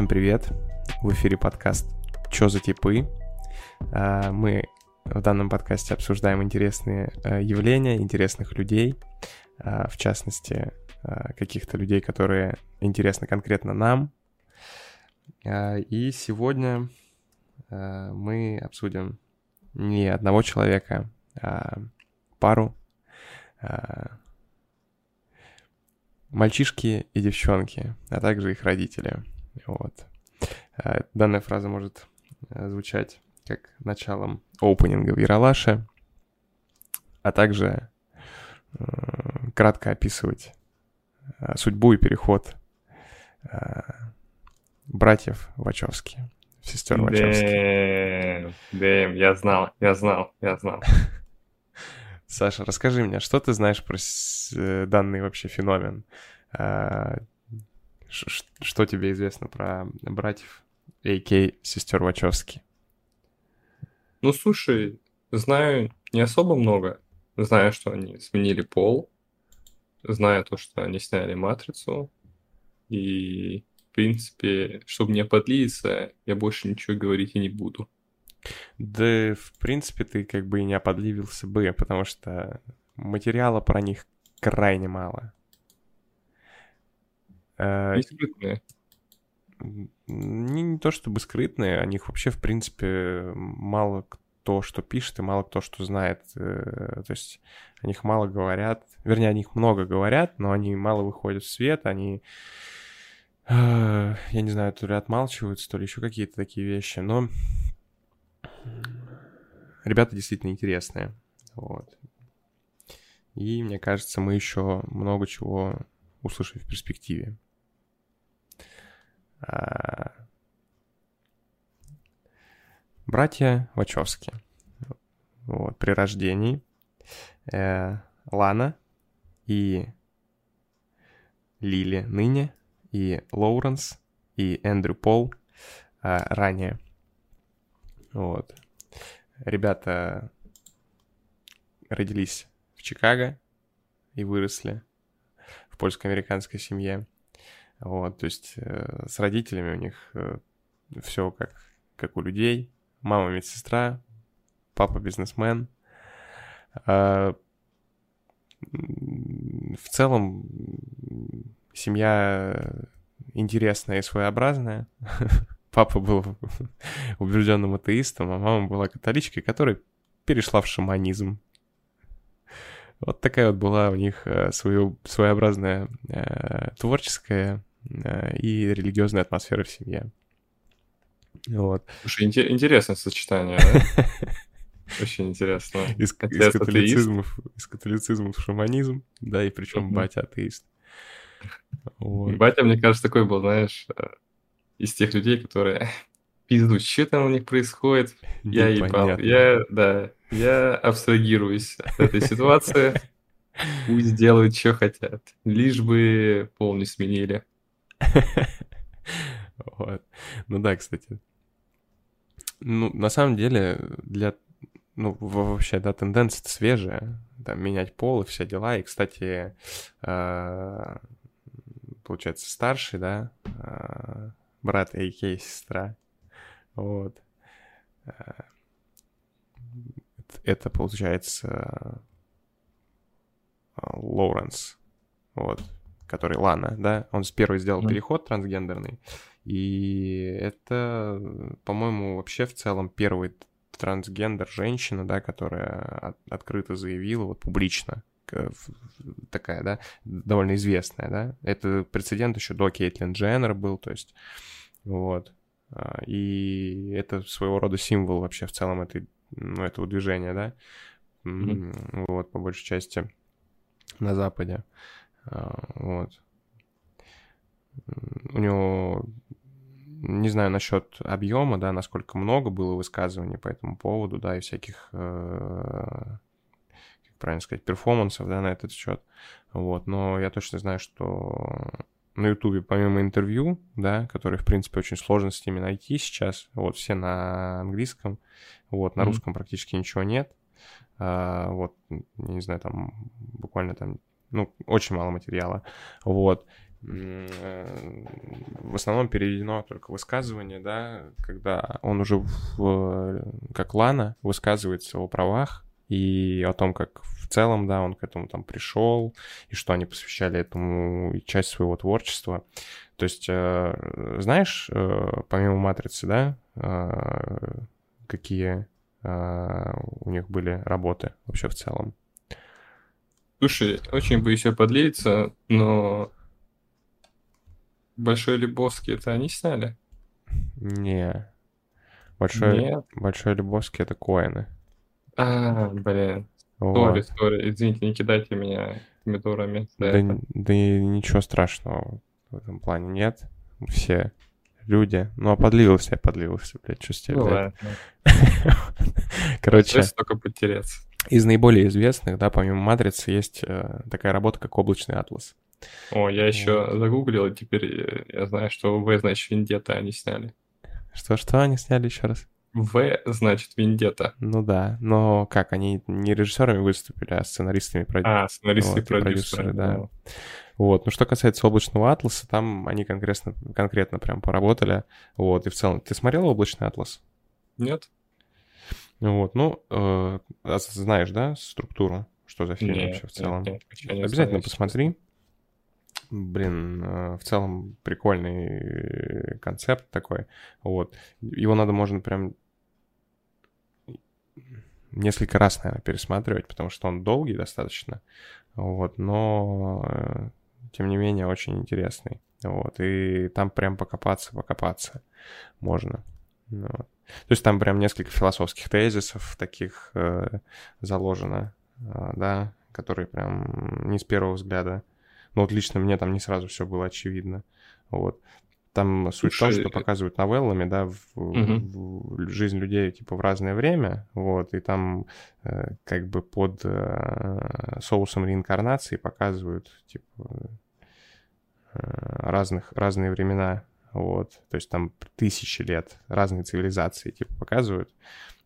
Всем привет! В эфире подкаст «Чё за типы?». А, мы в данном подкасте обсуждаем интересные а, явления, интересных людей, а, в частности, каких-то людей, которые интересны конкретно нам. И сегодня мы обсудим не одного человека, а пару мальчишки и девчонки, а также их родители. Вот. А, данная фраза может э, звучать как началом опенинга в Яралаше, а также э, кратко описывать э, судьбу и переход братьев Вачовски, сестер Вачовски. Дэм, я знал, я знал, я знал. Саша, расскажи мне, что ты знаешь про данный вообще феномен? Что тебе известно про братьев А.К. сестер Вачовски? Ну, слушай, знаю не особо много. Знаю, что они сменили пол. Знаю то, что они сняли «Матрицу». И, в принципе, чтобы не подлиться, я больше ничего говорить и не буду. Да, в принципе, ты как бы и не оподливился бы, потому что материала про них крайне мало. Э, и скрытные. Не, не то чтобы скрытные, о них вообще, в принципе, мало кто что пишет и мало кто что знает. Э, то есть о них мало говорят. Вернее, о них много говорят, но они мало выходят в свет, они э, я не знаю, то ли отмалчиваются, то ли еще какие-то такие вещи, но ребята действительно интересные. Вот. И мне кажется, мы еще много чего услышим в перспективе. А, братья Вачовски. Вот, при рождении э, Лана и Лили ныне, и Лоуренс, и Эндрю Пол э, ранее. Вот. Ребята родились в Чикаго и выросли в польско-американской семье. Вот, то есть э, с родителями у них э, все как, как у людей. Мама медсестра, папа бизнесмен. Э, в целом семья интересная и своеобразная. Папа был убежденным атеистом, а мама была католичкой, которая перешла в шаманизм. Вот такая вот была у них э, свою, своеобразная э, творческая и религиозная атмосфера в семье. Вот. Слушай, интересное сочетание, да? Очень интересно. Из, из, католицизма, из католицизма в шаманизм, да, и причем батя атеист. Вот. Батя, мне кажется, такой был, знаешь, э, из тех людей, которые пиздут, что там у них происходит, я ебал, я, да, я абстрагируюсь от этой ситуации, пусть делают, что хотят, лишь бы пол не сменили. Вот. Ну да, кстати. Ну, на самом деле, для... Ну, вообще, да, тенденция свежая. Там, менять пол и все дела. И, кстати, а, получается, старший, да, а, брат А.К. сестра. Вот. А, это, получается, Лоуренс. Вот который Лана, да, он с первой сделал mm. переход трансгендерный, и это, по-моему, вообще в целом первый трансгендер женщина, да, которая от, открыто заявила, вот публично, такая, да, довольно известная, да. Это прецедент еще до Кейтлин Дженнер был, то есть, вот. А, и это своего рода символ вообще в целом этой, ну, этого движения, да. Mm-hmm. Вот, по большей части на Западе. А, вот. У него, не знаю насчет объема, да, насколько много было высказываний по этому поводу, да, и всяких, э, как правильно сказать, перформансов, да, на этот счет. Вот, но я точно знаю, что на Ютубе, помимо интервью, да, которые, в принципе, очень сложно с ними найти сейчас, вот, все на английском, вот, на mm-hmm. русском практически ничего нет, а, вот, не знаю, там, буквально там ну, очень мало материала, вот. в основном переведено только высказывание, да, когда он уже в, как Лана высказывается о правах и о том, как в целом, да, он к этому там пришел, и что они посвящали этому часть своего творчества. То есть, э, знаешь, э, помимо «Матрицы», да, э, какие у них были работы вообще в целом? Слушай, очень боюсь я подлиться, но Большой Лебовский это они сняли? Не. Большой, Нет. Большой Лебовский это Коэны. А, блин. Sorry, sorry. Извините, не кидайте меня помидорами. Да, да ничего страшного в этом плане нет. Все люди. Ну, а подливался я, подливался, блядь, что с тебя, ну, блядь. Короче. только потеряться. Из наиболее известных, да, помимо «Матрицы», есть э, такая работа, как «Облачный атлас». О, я еще вот. загуглил, и теперь я знаю, что В, значит, Вендетта они сняли. Что-что они сняли еще раз? В, значит, Вендетта. Ну да, но как, они не режиссерами выступили, а сценаристами продюсерами. А, сценаристы вот, и продюсеры, да. да. Вот, ну что касается «Облачного атласа», там они конкретно, конкретно прям поработали, вот, и в целом... Ты смотрел «Облачный атлас»? Нет. Вот, ну, э, знаешь, да, структуру, что за фильм нет, вообще в целом? Нет, нет, Обязательно посмотри. Блин, э, в целом прикольный концепт такой. Вот. Его надо, можно прям несколько раз, наверное, пересматривать, потому что он долгий достаточно. Вот, но э, тем не менее очень интересный. Вот, и там прям покопаться, покопаться можно. Вот. То есть там прям несколько философских тезисов таких э, заложено, э, да, которые прям не с первого взгляда но вот лично мне там не сразу все было очевидно. Вот. Там суть Слушай, в том, что показывают новеллами, да, в, угу. в жизнь людей, типа, в разное время, вот, и там э, как бы под э, соусом реинкарнации показывают, типа, э, разных, разные времена, вот, то есть там тысячи лет разные цивилизации, типа, показывают,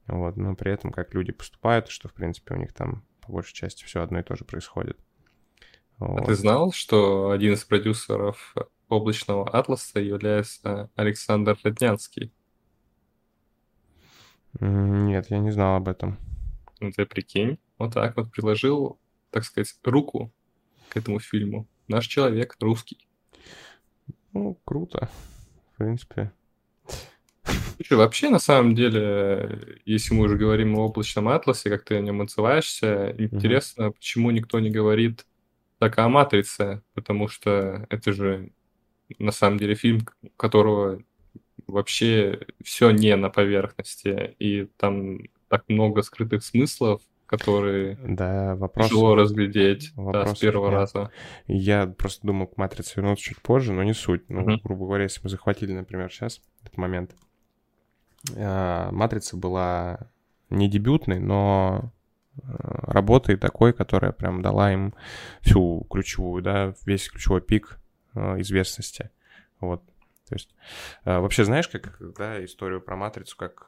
вот, но при этом как люди поступают, что, в принципе, у них там по большей части все одно и то же происходит. Вот. А ты знал, что один из продюсеров облачного атласа является Александр Леднянский? Нет, я не знал об этом. Ну ты прикинь, вот так вот приложил, так сказать, руку к этому фильму. Наш человек русский. Ну, круто, в принципе. Слушай, вообще, на самом деле, если мы уже говорим о облачном атласе, как ты о нем отзываешься, интересно, угу. почему никто не говорит такая матрица, потому что это же на самом деле фильм, которого вообще все не на поверхности, и там так много скрытых смыслов, которые да, вопрос, тяжело разглядеть да, с первого нет. раза. Я просто думал к «Матрице» вернуться чуть позже, но не суть. Ну, uh-huh. грубо говоря, если мы захватили, например, сейчас этот момент, а, «Матрица» была не дебютной, но Э, работой такой, которая прям дала им всю ключевую, да, весь ключевой пик э, известности. Вот. То есть э, вообще знаешь, как да, историю про матрицу, как,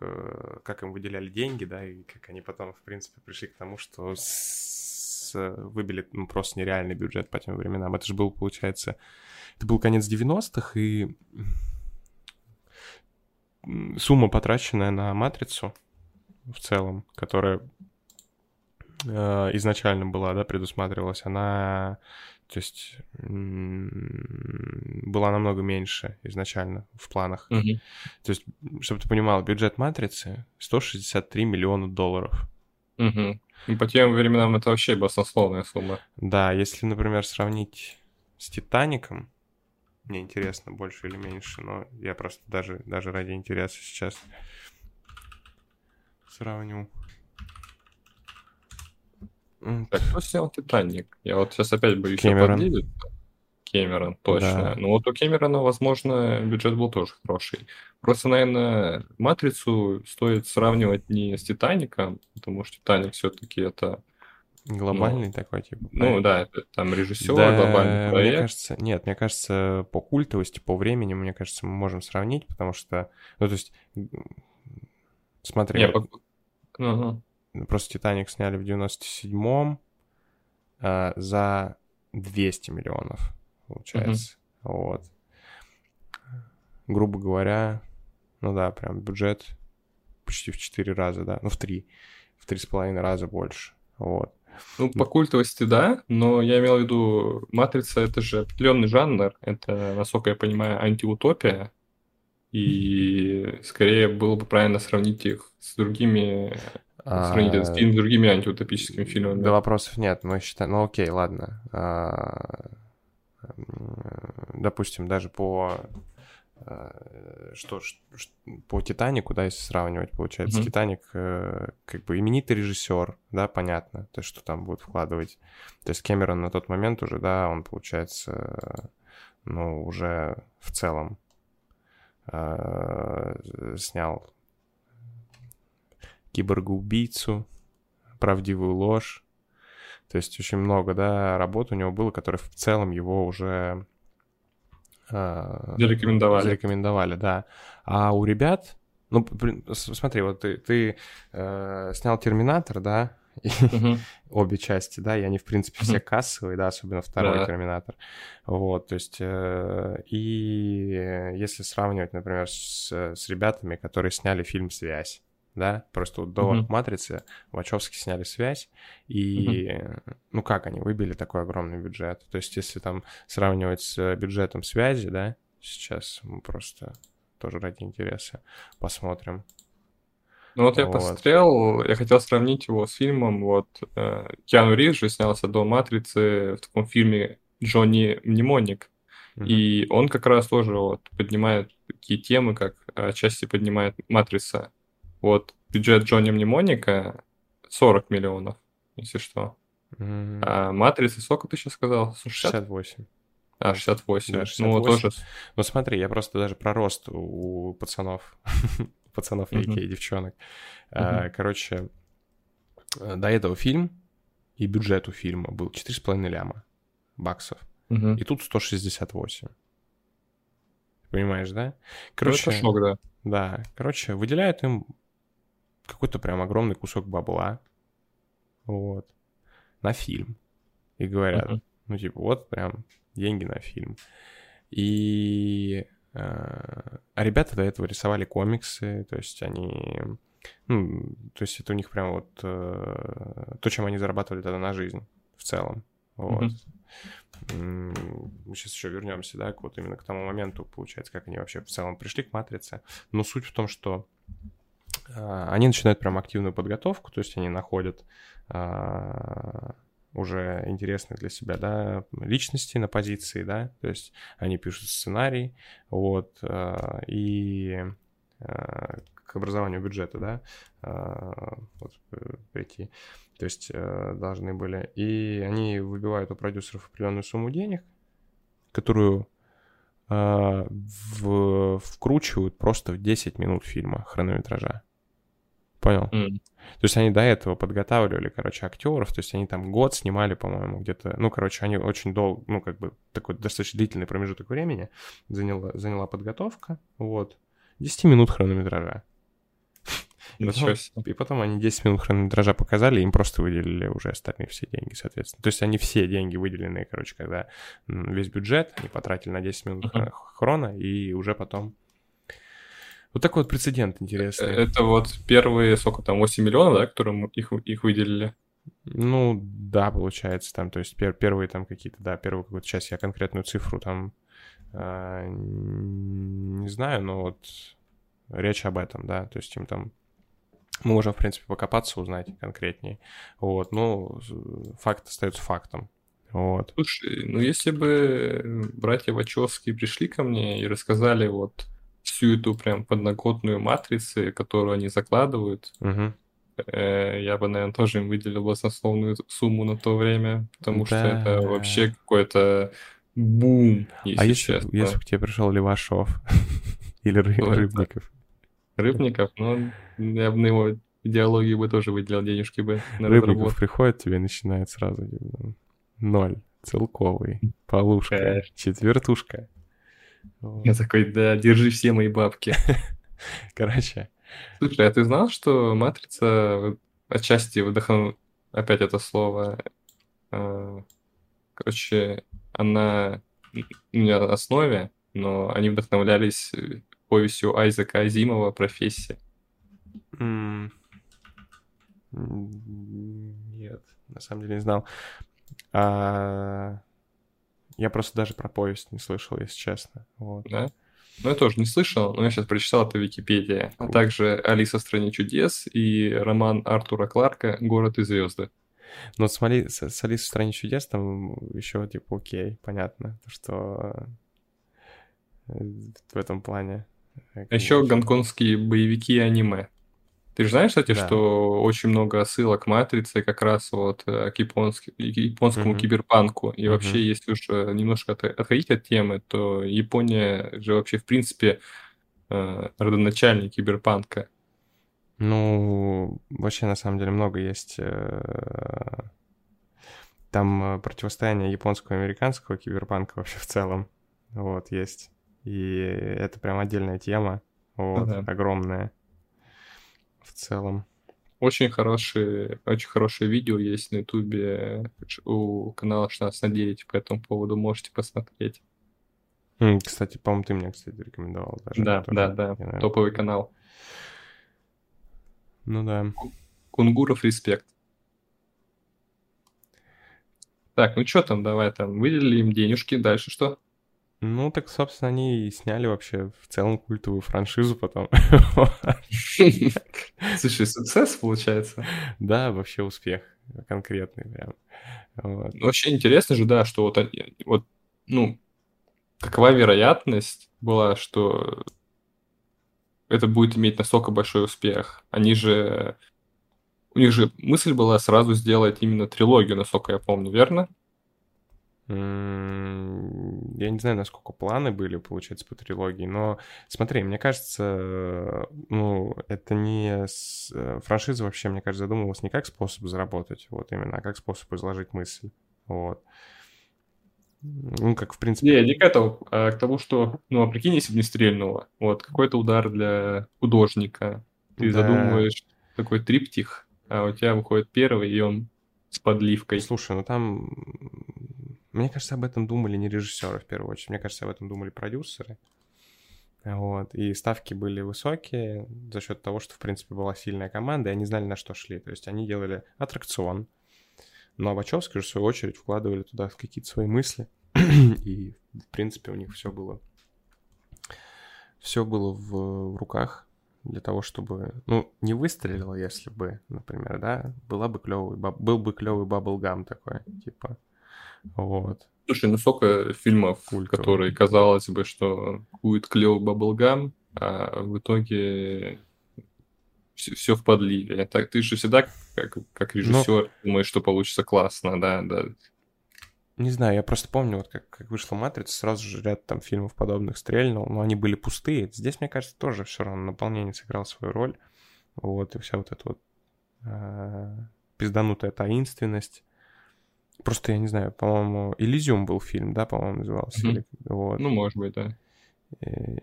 как им выделяли деньги, да, и как они потом, в принципе, пришли к тому, что с, выбили ну, просто нереальный бюджет по тем временам. Это же был, получается, это был конец 90-х, и сумма, потраченная на матрицу в целом, которая э, изначально была, да, предусматривалась, она, то есть, была намного меньше изначально в планах. Mm-hmm. То есть, чтобы ты понимал, бюджет «Матрицы» 163 миллиона долларов. Угу. И по тем временам это вообще баснословная сумма. Да, если, например, сравнить с «Титаником», мне интересно, больше или меньше, но я просто даже, даже ради интереса сейчас сравню. Так, кто снял «Титаник»? Я вот сейчас опять боюсь Кэмерон. Кэмерон, точно. Да. Ну вот у Кэмерона, возможно, бюджет был тоже хороший. Просто, наверное, «Матрицу» стоит сравнивать не с «Титаником», потому что «Титаник» все-таки это... Глобальный ну, такой, типа. Ну да, это, там режиссер, да, глобальный проект. Мне кажется, нет, мне кажется, по культовости, по времени, мне кажется, мы можем сравнить, потому что, ну то есть, смотри, не, вот, по... угу. Просто «Титаник» сняли в 97-м э, за 200 миллионов, получается. Mm-hmm. Вот. Грубо говоря, ну да, прям бюджет почти в 4 раза, да, ну в 3, в 3,5 раза больше, вот. Ну, по культовости, да, но я имел в виду, «Матрица» — это же определенный жанр, это, насколько я понимаю, антиутопия, и скорее было бы правильно сравнить их с другими Сравнить этот фильм с другими антиутопическими фильмами. Да вопросов нет, мы считаем... Ну окей, ладно. А, допустим, даже по а, что, по Титанику, да, если сравнивать, получается, mm-hmm. Титаник э, как бы именитый режиссер, да, понятно, то, что там будет вкладывать. То есть Кэмерон на тот момент уже, да, он, получается, ну, уже в целом э, снял киборга-убийцу, правдивую ложь. То есть очень много, да, работ у него было, которые в целом его уже э, зарекомендовали. зарекомендовали, да. А у ребят, ну, смотри, вот ты, ты э, снял Терминатор, да, uh-huh. обе части, да, и они, в принципе, все uh-huh. кассовые, да, особенно второй. Терминатор. Вот, то есть, э, и если сравнивать, например, с, с ребятами, которые сняли фильм «Связь», да, просто вот до mm-hmm. «Матрицы» Вачовски сняли «Связь», и, mm-hmm. ну как они выбили такой огромный бюджет? То есть если там сравнивать с бюджетом «Связи», да, сейчас мы просто тоже ради интереса посмотрим. Ну вот я вот. посмотрел, я хотел сравнить его с фильмом, вот э, Киану Ривз же снялся до «Матрицы» в таком фильме «Джонни Мнемоник», mm-hmm. и он как раз тоже вот поднимает такие темы, как отчасти поднимает «Матрица», вот бюджет Джонни Мнемоника 40 миллионов, если что. Mm. А Матрица сколько ты сейчас сказал? 60? 68. А, 68. Да, 68. Ну, тоже... Ну, смотри, я просто даже про рост у пацанов, пацанов и mm-hmm. девчонок. Mm-hmm. Короче, до этого фильм и бюджет у фильма был 4,5 ляма баксов. Mm-hmm. И тут 168. Понимаешь, да? Короче, ну, это шок, да. Да, короче, выделяют им какой-то прям огромный кусок бабла, вот, на фильм. И говорят, uh-huh. ну, типа, вот прям деньги на фильм. И... А ребята до этого рисовали комиксы, то есть они... Ну, то есть это у них прям вот э, то, чем они зарабатывали тогда на жизнь в целом. Вот. Мы сейчас еще вернемся, да, вот именно к тому моменту, получается, как они вообще в целом пришли к матрице. Но суть в том, что они начинают прям активную подготовку, то есть они находят а, уже интересные для себя, да, личности на позиции, да, то есть они пишут сценарий, вот, а, и к образованию бюджета, да, вот, прийти, то есть должны были, и они выбивают у продюсеров определенную сумму денег, которую в, вкручивают просто в 10 минут фильма хронометража. Понял? Mm. То есть они до этого подготавливали, короче, актеров, то есть они там год снимали, по-моему, где-то, ну, короче, они очень долго, ну, как бы такой достаточно длительный промежуток времени заняла, заняла подготовка, вот, 10 минут хронометража. И потом, и потом они 10 минут хронометража показали, им просто выделили уже остальные все деньги, соответственно. То есть они все деньги выделенные, короче, когда весь бюджет они потратили на 10 минут uh-huh. хрона, и уже потом вот такой вот прецедент интересный. Это вот первые, сколько там, 8 миллионов, да, которые их, их выделили? Ну, да, получается, там, то есть пер, первые там какие-то, да, первую какую-то часть, я конкретную цифру там э, не знаю, но вот речь об этом, да, то есть им там мы можем, в принципе, покопаться, узнать конкретнее. Вот, ну, факт остается фактом. Вот. Слушай, ну если бы братья Вачовски пришли ко мне и рассказали вот всю эту прям подноготную матрицу, которую они закладывают, угу. я бы, наверное, тоже им выделил баснословную сумму на то время, потому да. что это вообще какой-то бум, если а если, честно. если бы к тебе пришел Левашов или Ры- Рыбников? Рыбников, ну, я бы на его идеологии бы тоже выделил денежки бы на Рыбников приходит тебе и начинает сразу типа, ноль, целковый, полушка, четвертушка. Я такой, да, держи все мои бабки. Короче. Слушай, а ты знал, что «Матрица» отчасти вдохнул... Опять это слово. А, короче, она основе, но они вдохновлялись э, повестью Айзека Азимова «Профессия». Mm. Нет, на самом деле не знал. А... Я просто даже про повесть не слышал, если честно. Вот. Да? Ну, я тоже не слышал, но я сейчас прочитал это в Википедии. А также «Алиса в стране чудес» и роман Артура Кларка «Город и звезды». Ну, смотри, с, с Алисой в стране чудес там еще, типа, окей, понятно, что э, в этом плане. А еще гонконгские боевики и аниме. Ты же знаешь, кстати, да. что очень много ссылок к матрице как раз вот э, к японски, японскому угу. киберпанку. И угу. вообще, если уж э, немножко отходить от темы, то Япония же вообще, в принципе, э, родоначальник киберпанка. Ну, вообще, на самом деле, много есть там противостояние японского и американского киберпанка вообще в целом. Вот, есть. И это прям отдельная тема, вот, ага. огромная в целом. Очень хорошие, очень хорошее видео есть на ютубе у канала 16 на 9 по этому поводу, можете посмотреть. Кстати, по-моему, ты мне, кстати, рекомендовал даже. Да, да, да, Я, топовый канал. Ну да. Кунгуров респект. Так, ну что там, давай там, выделили им денежки, дальше что? Ну, так, собственно, они и сняли вообще в целом культовую франшизу потом. Слушай, сукцесс получается? Да, вообще успех конкретный прям. Вот. Ну, вообще интересно же, да, что вот, вот, ну, какова вероятность была, что это будет иметь настолько большой успех? Они же... У них же мысль была сразу сделать именно трилогию, насколько я помню, верно? Я не знаю, насколько планы были, получается, по трилогии, но смотри, мне кажется, ну, это не... С... Э, франшиза вообще, мне кажется, задумывалась не как способ заработать, вот именно, а как способ изложить мысль, вот. Ну, как в принципе... Не, не к этому, а к тому, что, ну, а прикинь, если бы не стрельнуло, вот, какой-то удар для художника, ты да. задумываешь такой триптих, а у тебя выходит первый, и он с подливкой. Слушай, ну там мне кажется, об этом думали не режиссеры в первую очередь. Мне кажется, об этом думали продюсеры. Вот. И ставки были высокие за счет того, что, в принципе, была сильная команда, и они знали, на что шли. То есть они делали аттракцион. Но Вачовски же, в свою очередь, вкладывали туда какие-то свои мысли. и, в принципе, у них все было... Все было в, руках для того, чтобы, ну, не выстрелило, если бы, например, да, была бы клевый, был бы клевый баблгам такой, типа, вот. Слушай, ну сколько фильмов, Культовый. которые, казалось бы, что будет клевый баблгам, а в итоге все, все в подливе. Так ты же всегда, как, как ну режиссер, Но... думаешь, что получится классно, да, да. Не знаю, я просто помню, вот как, как вышла «Матрица», сразу же ряд там фильмов подобных стрельнул, но они были пустые. Здесь, мне кажется, тоже все равно наполнение сыграл свою роль. Вот, и вся вот эта вот э, пизданутая таинственность, Просто я не знаю, по-моему, Элизиум был фильм, да, по-моему, назывался. Mm-hmm. Или, вот. Ну, может быть, да. Э,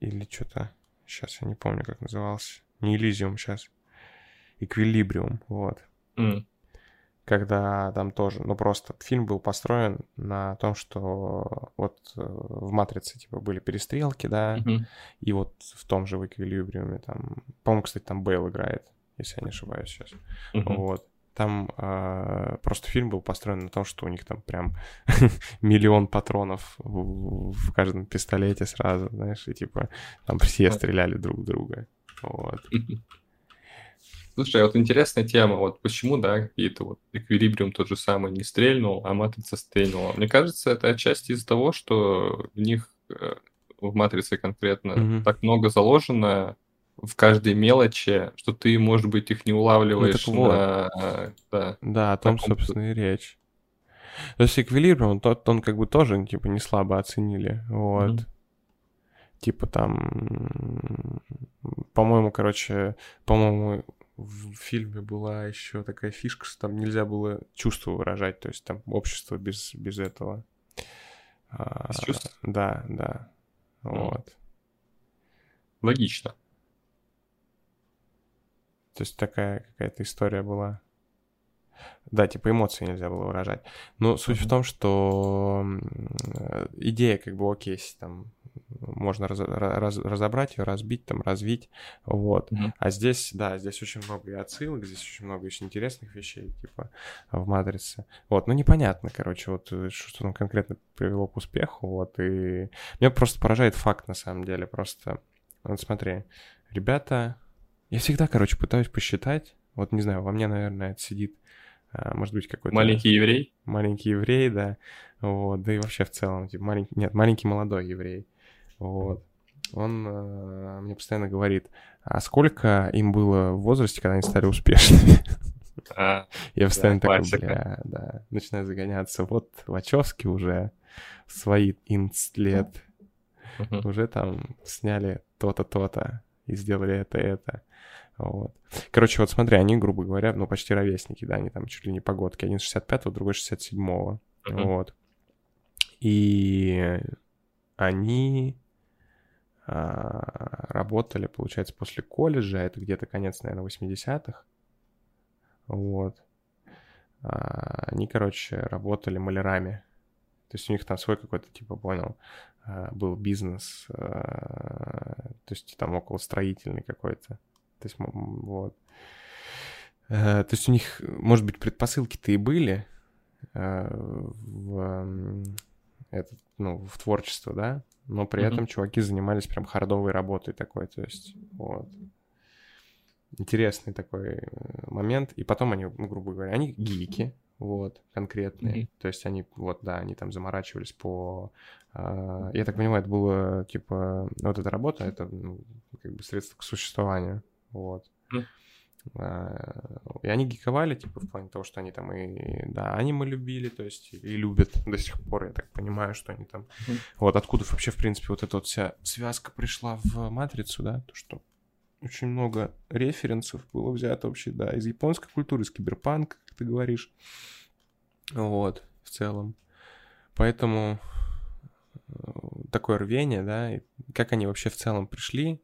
или что-то. Сейчас я не помню, как назывался. Не Элизиум сейчас. Эквилибриум, вот. Mm. Когда там тоже, ну просто фильм был построен на том, что вот э, в Матрице типа были перестрелки, да, mm-hmm. и вот в том же в Эквилибриуме там, по-моему, кстати, там Бейл играет, если я не ошибаюсь сейчас, mm-hmm. вот. Там э, просто фильм был построен на том, что у них там прям миллион патронов в, в каждом пистолете сразу, знаешь, и типа там все стреляли друг в друга. Вот. Слушай, а вот интересная тема, вот почему, да, какие-то вот Эквилибриум тот же самый не стрельнул, а Матрица стрельнула. Мне кажется, это отчасти из-за того, что в них, э, в Матрице конкретно, mm-hmm. так много заложено в каждой мелочи, что ты, может быть, их не улавливаешь ну, вот. на... Да, да, о том, собственно, и речь. То есть эквилибриум, тот, он как бы тоже, типа, не слабо оценили, вот. Mm-hmm. Типа там, по-моему, короче, по-моему, в фильме была еще такая фишка, что там нельзя было чувство выражать, то есть там общество без, без этого. А, без чувств? Да, да, mm. вот. Логично. То есть такая какая-то история была. Да, типа эмоции нельзя было выражать. Но суть mm-hmm. в том, что идея как бы окей, там можно раз, раз, разобрать ее, разбить, там, развить, вот. Mm-hmm. А здесь, да, здесь очень много и отсылок, здесь очень много еще интересных вещей, типа, в «Матрице». Вот, ну, непонятно, короче, вот, э, что там конкретно привело к успеху, вот, и меня просто поражает факт, на самом деле, просто, вот смотри, ребята, я всегда, короче, пытаюсь посчитать, вот, не знаю, во мне, наверное, это сидит а, может быть, какой-то... Маленький еврей? Маленький еврей, да. Вот, да и вообще в целом, типа, маленький... Нет, маленький молодой еврей. Вот. Он э, мне постоянно говорит, а сколько им было в возрасте, когда они стали успешными? А, Я постоянно да, такой, бля, да, начинаю загоняться. Вот Вачовски уже свои инст лет уже там сняли то-то, то-то и сделали это, это. Вот. Короче, вот смотри, они, грубо говоря, ну, почти ровесники, да, они там чуть ли не погодки. Один 65-го, другой 67-го. Uh-huh. Вот. И они а, работали, получается, после колледжа, это где-то конец, наверное, 80-х. Вот. А, они, короче, работали малярами. То есть у них там свой какой-то, типа, понял, а, был бизнес, то есть там около строительный какой-то. То есть, вот. То есть у них, может быть, предпосылки-то и были в, этот, ну, в творчество, да, но при mm-hmm. этом чуваки занимались прям хардовой работой такой, то есть вот. Интересный такой э, момент. И потом они, ну, грубо говоря, они гики, вот, конкретные. Mm-hmm. То есть они, вот, да, они там заморачивались по... Э, я так понимаю, это было, типа, вот эта работа, это, ну, как бы средство к существованию, вот. Mm-hmm. И они гиковали, типа, в плане того, что они там и, да, аниме любили, то есть, и любят до сих пор, я так понимаю, что они там... Mm. Вот откуда вообще, в принципе, вот эта вот вся связка пришла в «Матрицу», да, то, что очень много референсов было взято вообще, да, из японской культуры, из киберпанка, как ты говоришь. Вот, в целом. Поэтому э, такое рвение, да, и как они вообще в целом пришли,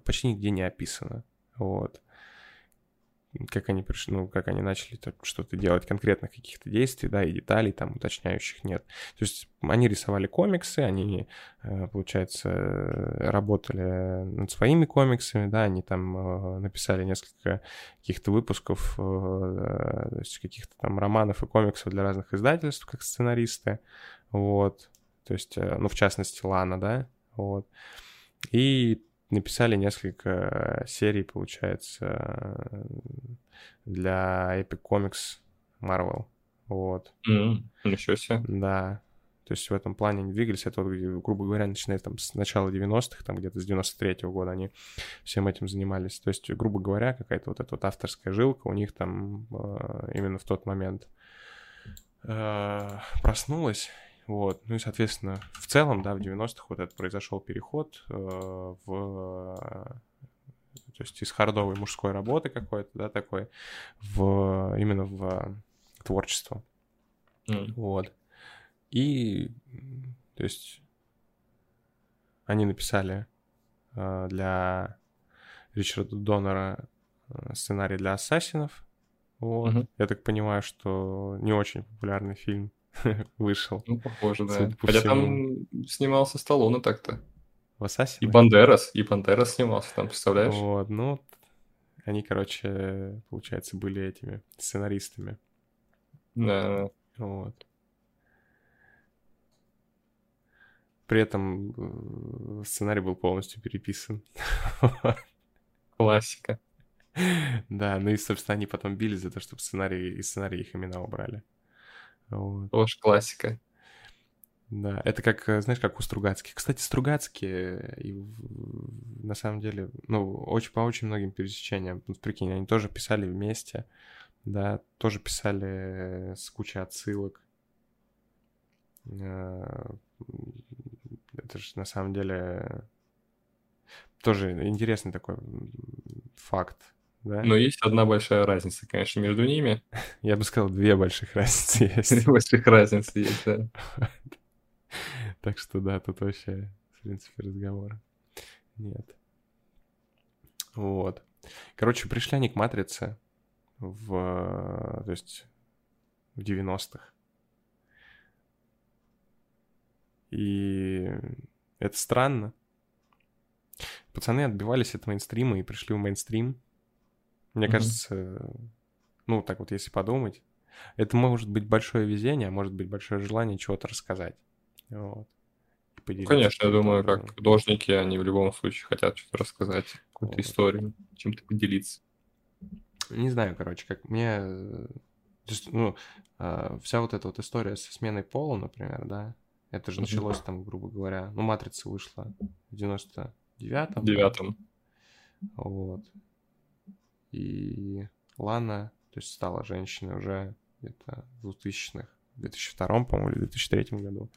почти нигде не описано. Вот как они пришли, ну, как они начали что-то делать, конкретных каких-то действий, да, и деталей там уточняющих нет. То есть они рисовали комиксы, они, э, получается, работали над своими комиксами, да, они там э, написали несколько каких-то выпусков, э, то есть каких-то там романов и комиксов для разных издательств, как сценаристы, вот, то есть, ну, в частности, Лана, да, вот. И написали несколько серий, получается, для Epic Comics Marvel. Вот. Mm, ничего себе. Да. То есть в этом плане они двигались. Это, вот, грубо говоря, начиная там с начала 90-х, там где-то с 93-го года они всем этим занимались. То есть, грубо говоря, какая-то вот эта вот авторская жилка у них там э, именно в тот момент э, проснулась. Вот. Ну и, соответственно, в целом, да, в 90-х вот этот произошел переход э, в... То есть из хардовой мужской работы какой-то, да, такой, в именно в творчество. Mm. Вот. И, то есть, они написали э, для Ричарда Донора э, сценарий для ассасинов. Вот. Mm-hmm. Я так понимаю, что не очень популярный фильм вышел. Ну, похоже, да. Хотя всему. там снимался Сталлоне так-то. В Ассасине? И Бандерас, и Бандерас снимался там, представляешь? Вот, ну, они, короче, получается, были этими сценаристами. Да. Вот. При этом э, сценарий был полностью переписан. Классика. Да, ну и, собственно, они потом били за то, чтобы сценарий и сценарий их имена убрали. Вот. Тоже классика. Да, это как, э, знаешь, как у Стругацких. Кстати, Стругацкие, и, на самом деле, ну, очень, по очень многим пересечениям, ну, прикинь, они тоже писали вместе, да, тоже писали с кучей отсылок. Э, это же, на самом деле, тоже интересный такой факт, да? Но есть одна большая разница, конечно, между ними. Я бы сказал, две больших разницы есть. Две больших разницы есть, да. Так что да, тут вообще, в принципе, разговора нет. Вот. Короче, пришли они к матрице. в, то есть в 90-х. И это странно. Пацаны отбивались от мейнстрима и пришли в мейнстрим. Мне mm-hmm. кажется, ну, так вот, если подумать, это может быть большое везение, а может быть большое желание чего-то рассказать. Вот. Конечно, я думаю, как художники, они в любом случае хотят что-то рассказать, какую-то вот. историю, чем-то поделиться. Не знаю, короче, как мне... То есть, ну, а, вся вот эта вот история со сменой пола, например, да, это же началось там, грубо говоря, ну, «Матрица» вышла в 99-м. Девятом. Вот. И Лана, то есть стала женщиной уже где-то в 2000-х, в 2002, по-моему, или 2003 году.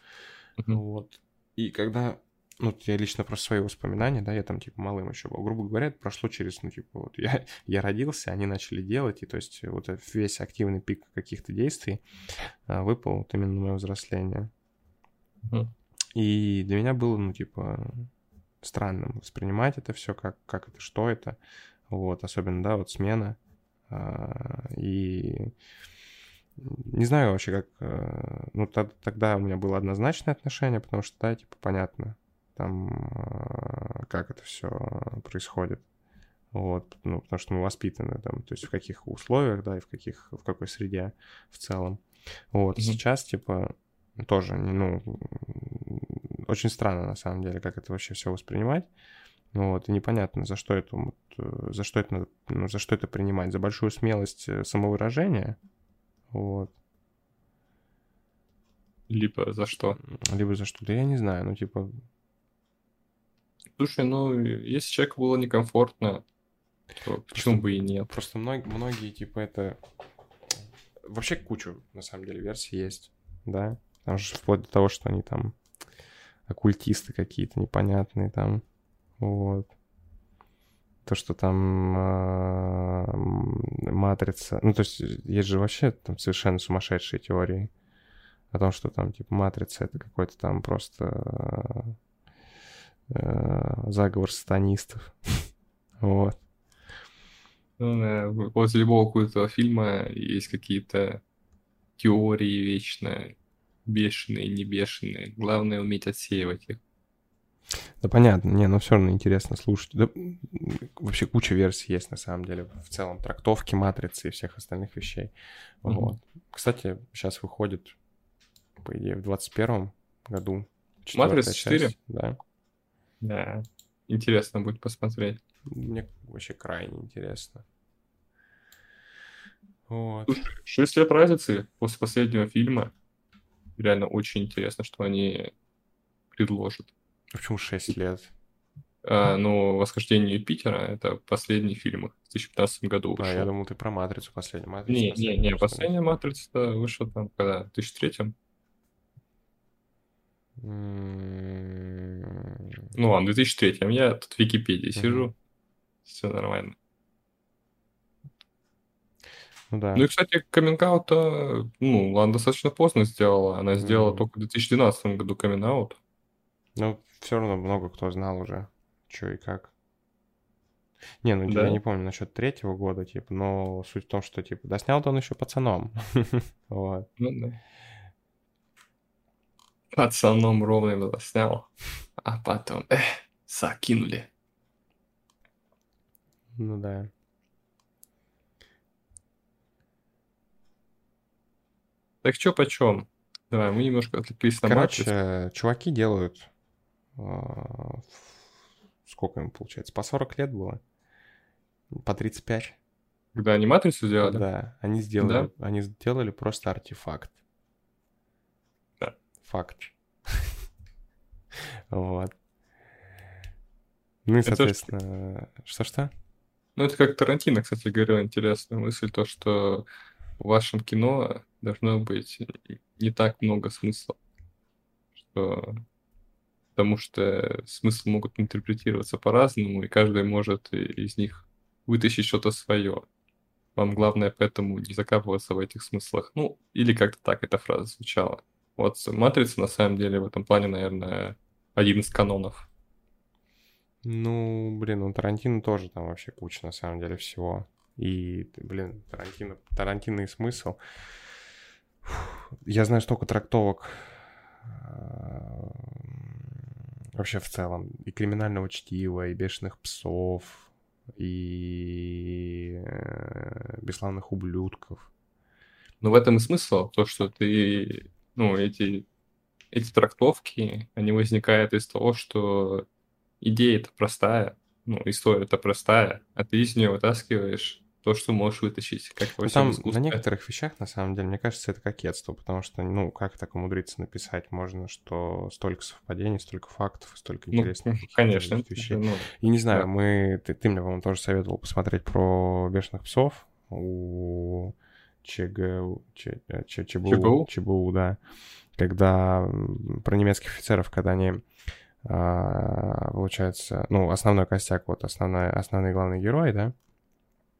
Uh-huh. Вот. И когда, ну, я лично про свои воспоминания, да, я там, типа, малым еще был, грубо говоря, это прошло через, ну, типа, вот я, я родился, они начали делать, и то есть вот весь активный пик каких-то действий а, выпал вот именно на мое взросление. Uh-huh. И для меня было, ну, типа, странным воспринимать это все, как, как это, что это, вот, особенно, да, вот смена, а, и не знаю вообще, как... Э, ну, тогда у меня было однозначное отношение, потому что, да, типа, понятно, там, э, как это все происходит. Вот, ну, потому что мы воспитаны там, то есть в каких условиях, да, и в каких, в какой среде в целом. Вот, mm-hmm. сейчас, типа, тоже, ну, очень странно, на самом деле, как это вообще все воспринимать. Вот, и непонятно, за что это, э, за что это, ну, за что это принимать, за большую смелость самовыражения, вот. Либо за что? Либо за что. Да я не знаю, ну типа... Слушай, ну, если человеку было некомфортно, то почему бы и нет? Просто многие, многие, типа, это... Вообще кучу, на самом деле, версий есть, да? Там же вплоть до того, что они там оккультисты какие-то непонятные там, вот то, что там э, матрица... Ну, то есть есть же вообще там совершенно сумасшедшие теории о том, что там, типа, матрица — это какой-то там просто э, заговор сатанистов. вот. Ну, после любого какого-то фильма есть какие-то теории вечные, бешеные, не бешеные. Главное — уметь отсеивать их. Да понятно, не, но все равно интересно слушать. Да, вообще куча версий есть на самом деле в целом трактовки матрицы и всех остальных вещей. Mm-hmm. Вот. Кстати, сейчас выходит, по идее, в 21 году. Матрица 4? Часть, да. Да. Интересно будет посмотреть. Мне вообще крайне интересно. Вот. 6 лет разницы после последнего фильма. Реально очень интересно, что они предложат. Почему 6 лет? А, ну, «Восхождение Юпитера» — это последний фильм в 2015 году вышел. А, я думал, ты про «Матрицу» последний. Матрица не, не, не, последняя «Матрица» вышла там когда? В 2003 mm Ну ладно, в 2003 Я тут в Википедии mm-hmm. сижу. Все нормально. Ну да. Ну и, кстати, каминг ну, она достаточно поздно сделала. Она сделала mm-hmm. только в 2012 году каминг Ну, все равно много кто знал уже, что и как. Не, ну да. я не помню насчет третьего года, типа, но суть в том, что, типа, да снял-то он еще пацаном. вот. Ну да. Пацаном ровно было снял, а потом, эх, закинули. Ну да. Так что почем? Давай, мы немножко отвлеклись на Короче, чуваки делают сколько им получается? По 40 лет было? По 35? Когда они матрицу сделали? Да, они сделали, да? они сделали просто артефакт. Да. Факт. Вот. Ну и, соответственно, что-что? Ну, это как Тарантино, кстати, говорил интересную мысль, то, что в вашем кино должно быть не так много смысла, что потому что смыслы могут интерпретироваться по-разному, и каждый может из них вытащить что-то свое. Вам главное поэтому не закапываться в этих смыслах. Ну, или как-то так эта фраза звучала. Вот «Матрица» на самом деле в этом плане, наверное, один из канонов. Ну, блин, у Тарантино тоже там вообще куча, на самом деле, всего. И, блин, Тарантино, Тарантино и смысл. Я знаю столько трактовок э, вообще в целом. И криминального чтива, и бешеных псов, и э, бесславных ублюдков. Но в этом и смысл, то, что ты, ну, эти, эти трактовки, они возникают из того, что идея-то простая, ну, история-то простая, а ты из нее вытаскиваешь то, что можешь вытащить, как во ну, Там на некоторых вещах, на самом деле, мне кажется, это кокетство, потому что, ну, как так умудриться написать можно, что столько совпадений, столько фактов, столько ну, интересных ну, конечно, вещей. Ну, и не знаю, да. мы, ты, ты мне, по-моему, тоже советовал посмотреть про бешеных псов у ЧГУ, Ч, э, Ч, ЧБУ, ЧБУ? ЧБУ, да, когда про немецких офицеров, когда они а, получается, ну, основной костяк, вот основной, основные главные герои, да,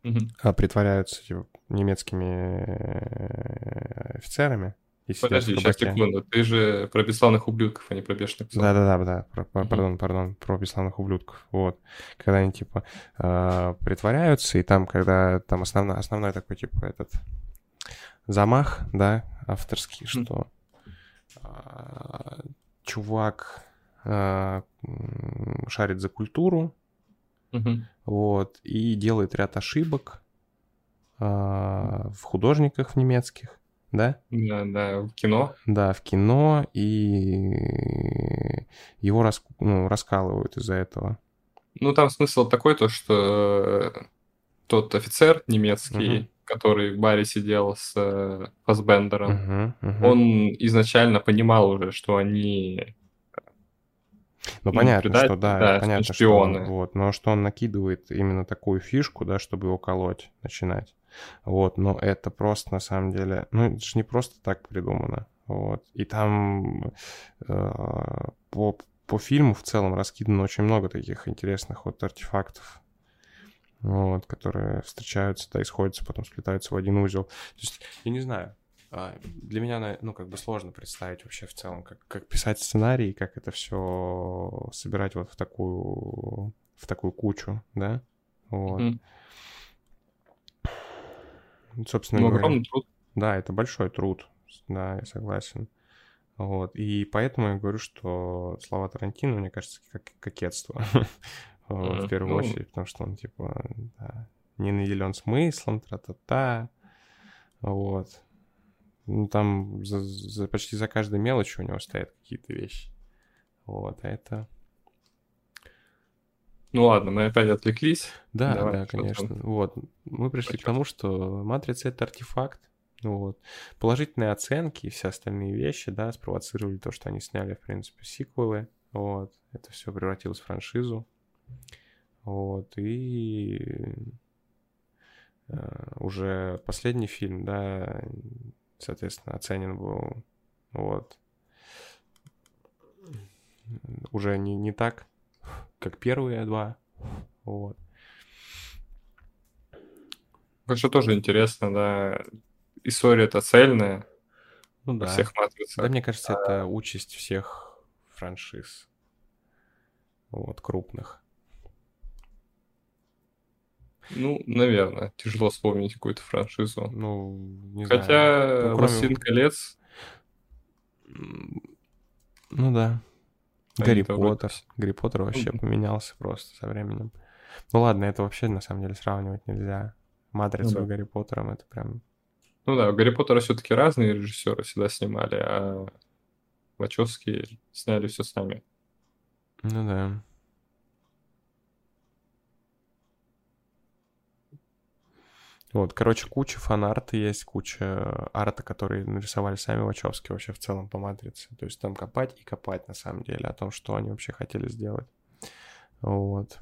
угу. притворяются типа, немецкими э, офицерами. И Подожди, сейчас секунду. Ты же про бесславных ублюдков, а не про бешеных псов. Да-да-да, да. Про, угу. Пардон, пардон, про бесславных ублюдков. Вот. Когда они, типа, э, притворяются, и там, когда там основной, основной такой, типа, этот замах, да, авторский, что э, чувак э, шарит за культуру, Угу. Вот, и делает ряд ошибок а, в художниках в немецких, да? Да, да, в кино. Да, в кино, и его рас, ну, раскалывают из-за этого. Ну, там смысл такой, то, что э, тот офицер немецкий, угу. который в баре сидел с э, Фасбендером, угу, угу. он изначально понимал уже, что они ну, понятно, предать, что да, да понятно, шпионы. что вот, но что он накидывает именно такую фишку, да, чтобы его колоть, начинать. Вот, но это просто на самом деле, ну, это же не просто так придумано. Вот. И там э, по, по фильму в целом раскидано очень много таких интересных вот артефактов, вот, которые встречаются, да, исходятся, потом сплетаются в один узел. То есть, я не знаю, для меня, ну, как бы сложно представить вообще в целом, как, как писать сценарий, как это все собирать вот в такую, в такую кучу, да? Вот. Mm. Собственно ну, говоря, труд. Да, это большой труд, да, я согласен. Вот. И поэтому я говорю, что слова Тарантино, мне кажется, как кокетство. в первую ну. очередь, потому что он, типа, не наделен смыслом, тра-та-та. Вот. Ну, там за, за, почти за каждой мелочью у него стоят какие-то вещи. Вот, а это... Ну ладно, мы опять отвлеклись. Да, Давай, да, конечно. Там? Вот. Мы пришли Почему? к тому, что матрица — это артефакт. Вот. Положительные оценки и все остальные вещи, да, спровоцировали то, что они сняли, в принципе, сиквелы. Вот. Это все превратилось в франшизу. Вот. И э, уже последний фильм, да, соответственно, оценен был вот уже не, не так, как первые два. Вот. Что тоже интересно, да, история-то цельная. Ну да. Всех матрицах. Да, мне кажется, а... это участь всех франшиз. Вот, крупных. Ну, наверное, тяжело вспомнить какую-то франшизу. Ну, не Хотя знаю. Ну, кроме... «Властелин колец». Ну да. Они Гарри Поттер. Гарри Поттер вообще mm-hmm. поменялся просто со временем. Ну ладно, это вообще на самом деле сравнивать нельзя. Матрицу ну, да. с Гарри Поттером это прям... Ну да, у Гарри Поттера все-таки разные режиссеры всегда снимали, а Вачовски сняли все сами. Ну да. Вот, короче, куча фанарта есть, куча арта, который нарисовали сами Вачовски вообще в целом по матрице. То есть там копать и копать на самом деле о том, что они вообще хотели сделать. Вот.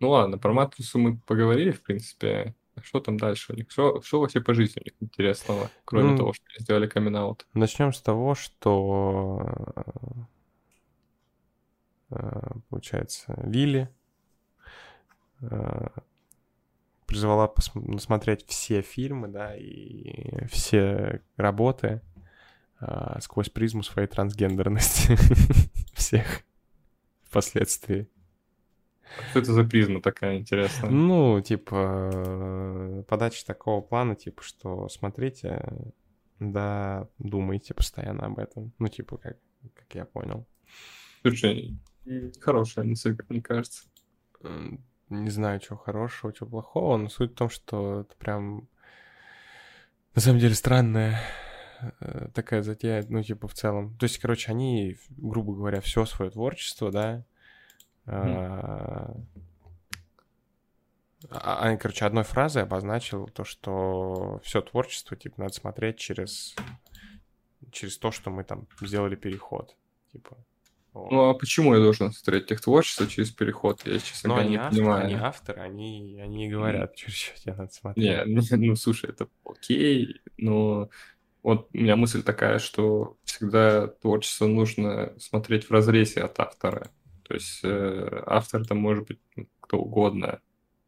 Ну ладно, про матрицу мы поговорили, в принципе. Что там дальше у них? Что, что вообще по жизни у них интересного, кроме ну, того, что они сделали камин -аут? Начнем с того, что э, получается, Э, призвала посмотреть все фильмы, да, и все работы э, сквозь призму своей трансгендерности всех впоследствии. Что это за призма такая интересная? Ну, типа, подача такого плана, типа, что смотрите, да, думайте постоянно об этом. Ну, типа, как, как я понял. Слушай, хорошая мысль, как мне кажется. Не знаю, чего хорошего, чего плохого, но суть в том, что это прям на самом деле странная э, такая затея, ну, типа, в целом. То есть, короче, они, грубо говоря, все свое творчество, да, mm. а, короче, одной фразой обозначил то, что все творчество, типа, надо смотреть через, через то, что мы там сделали переход, типа. Ну а почему я должен смотреть их творчество через переход? Я, честно Но говоря, не авторы, понимаю. они авторы, они, они говорят, через что тебе надо смотреть. Не, ну слушай, это окей, но вот у меня мысль такая, что всегда творчество нужно смотреть в разрезе от автора. То есть э, автор там может быть ну, кто угодно.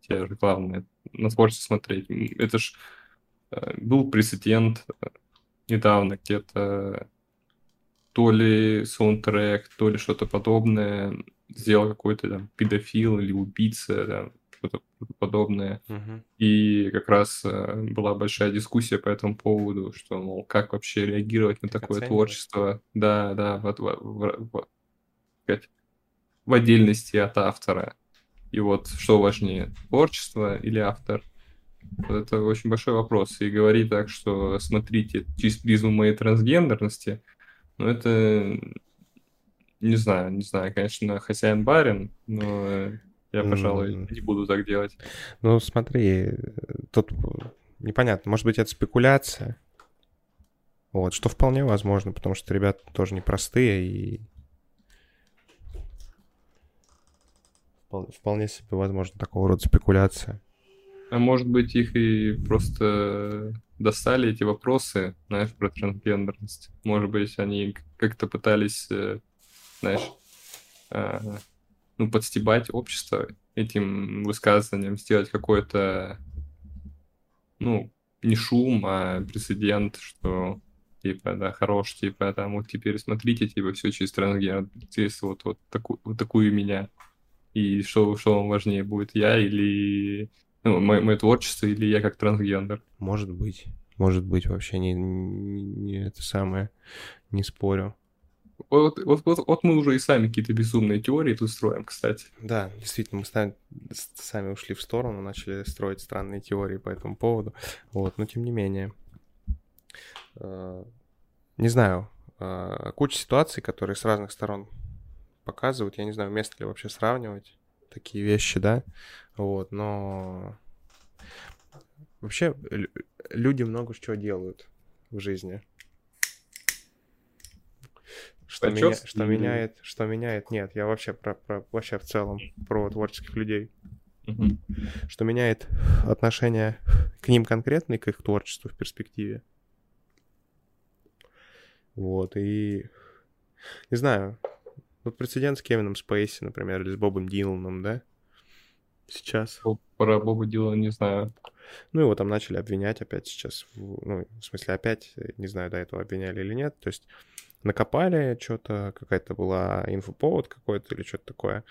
Тебе же главное на творчество смотреть. Это ж э, был прецедент э, недавно где-то то ли саундтрек, то ли что-то подобное сделал какой-то там педофил или убийца, там, что-то подобное. Мгм. И как раз э, была большая дискуссия по этому поводу, что, мол, как вообще реагировать на Как такое оценивать? творчество. Да, да, в, в- в- сказать, в отдельности от автора. И вот что важнее, творчество или автор? Это очень большой вопрос. И говорить так, что смотрите через призму моей трансгендерности, ну это не знаю, не знаю, конечно, хозяин барин, но я, пожалуй, М. не буду так делать. Ну, смотри, тут непонятно, может быть, это спекуляция. Вот, что вполне возможно, потому что ребята тоже непростые и впол- вполне себе возможно такого рода спекуляция. А может быть, их и просто достали эти вопросы, знаешь, про трансгендерность. Может быть, они как-то пытались, э, знаешь, а, ну, подстебать общество этим высказыванием, сделать какой-то, ну, не шум, а прецедент, что типа, да, хорош, типа, там, вот теперь смотрите, типа, все через трансгендер, через вот, вот, такую, вот такую меня. И что, что вам важнее будет, я или ну, мое, мое творчество или я как трансгендер. Может быть. Может быть, вообще не, не, не это самое. Не спорю. Вот, вот, вот, вот мы уже и сами какие-то безумные теории тут строим, кстати. Да, действительно, мы сами, сами ушли в сторону, начали строить странные теории по этому поводу. Вот, но тем не менее. Э, Не знаю, э, куча ситуаций, которые с разных сторон показывают. Я не знаю, место ли вообще сравнивать такие вещи, да? Вот, но вообще лю- люди много чего делают в жизни. Что, меня, Вачовски что меняет, что меняет, нет, я вообще про, про вообще в целом про творческих людей, Мгм. что меняет отношение к ним конкретно и к их творчеству в перспективе. Вот, и не знаю, вот прецедент с Кевином Спейси, например, или с Бобом Диланом, да? Сейчас. Бо- Про Боба Дилана не знаю. Ну, его там начали обвинять опять сейчас. в- ну, в смысле, опять, э, не знаю, до этого обвиняли или нет. То есть накопали что-то, какая-то была инфоповод какой-то или что-то такое,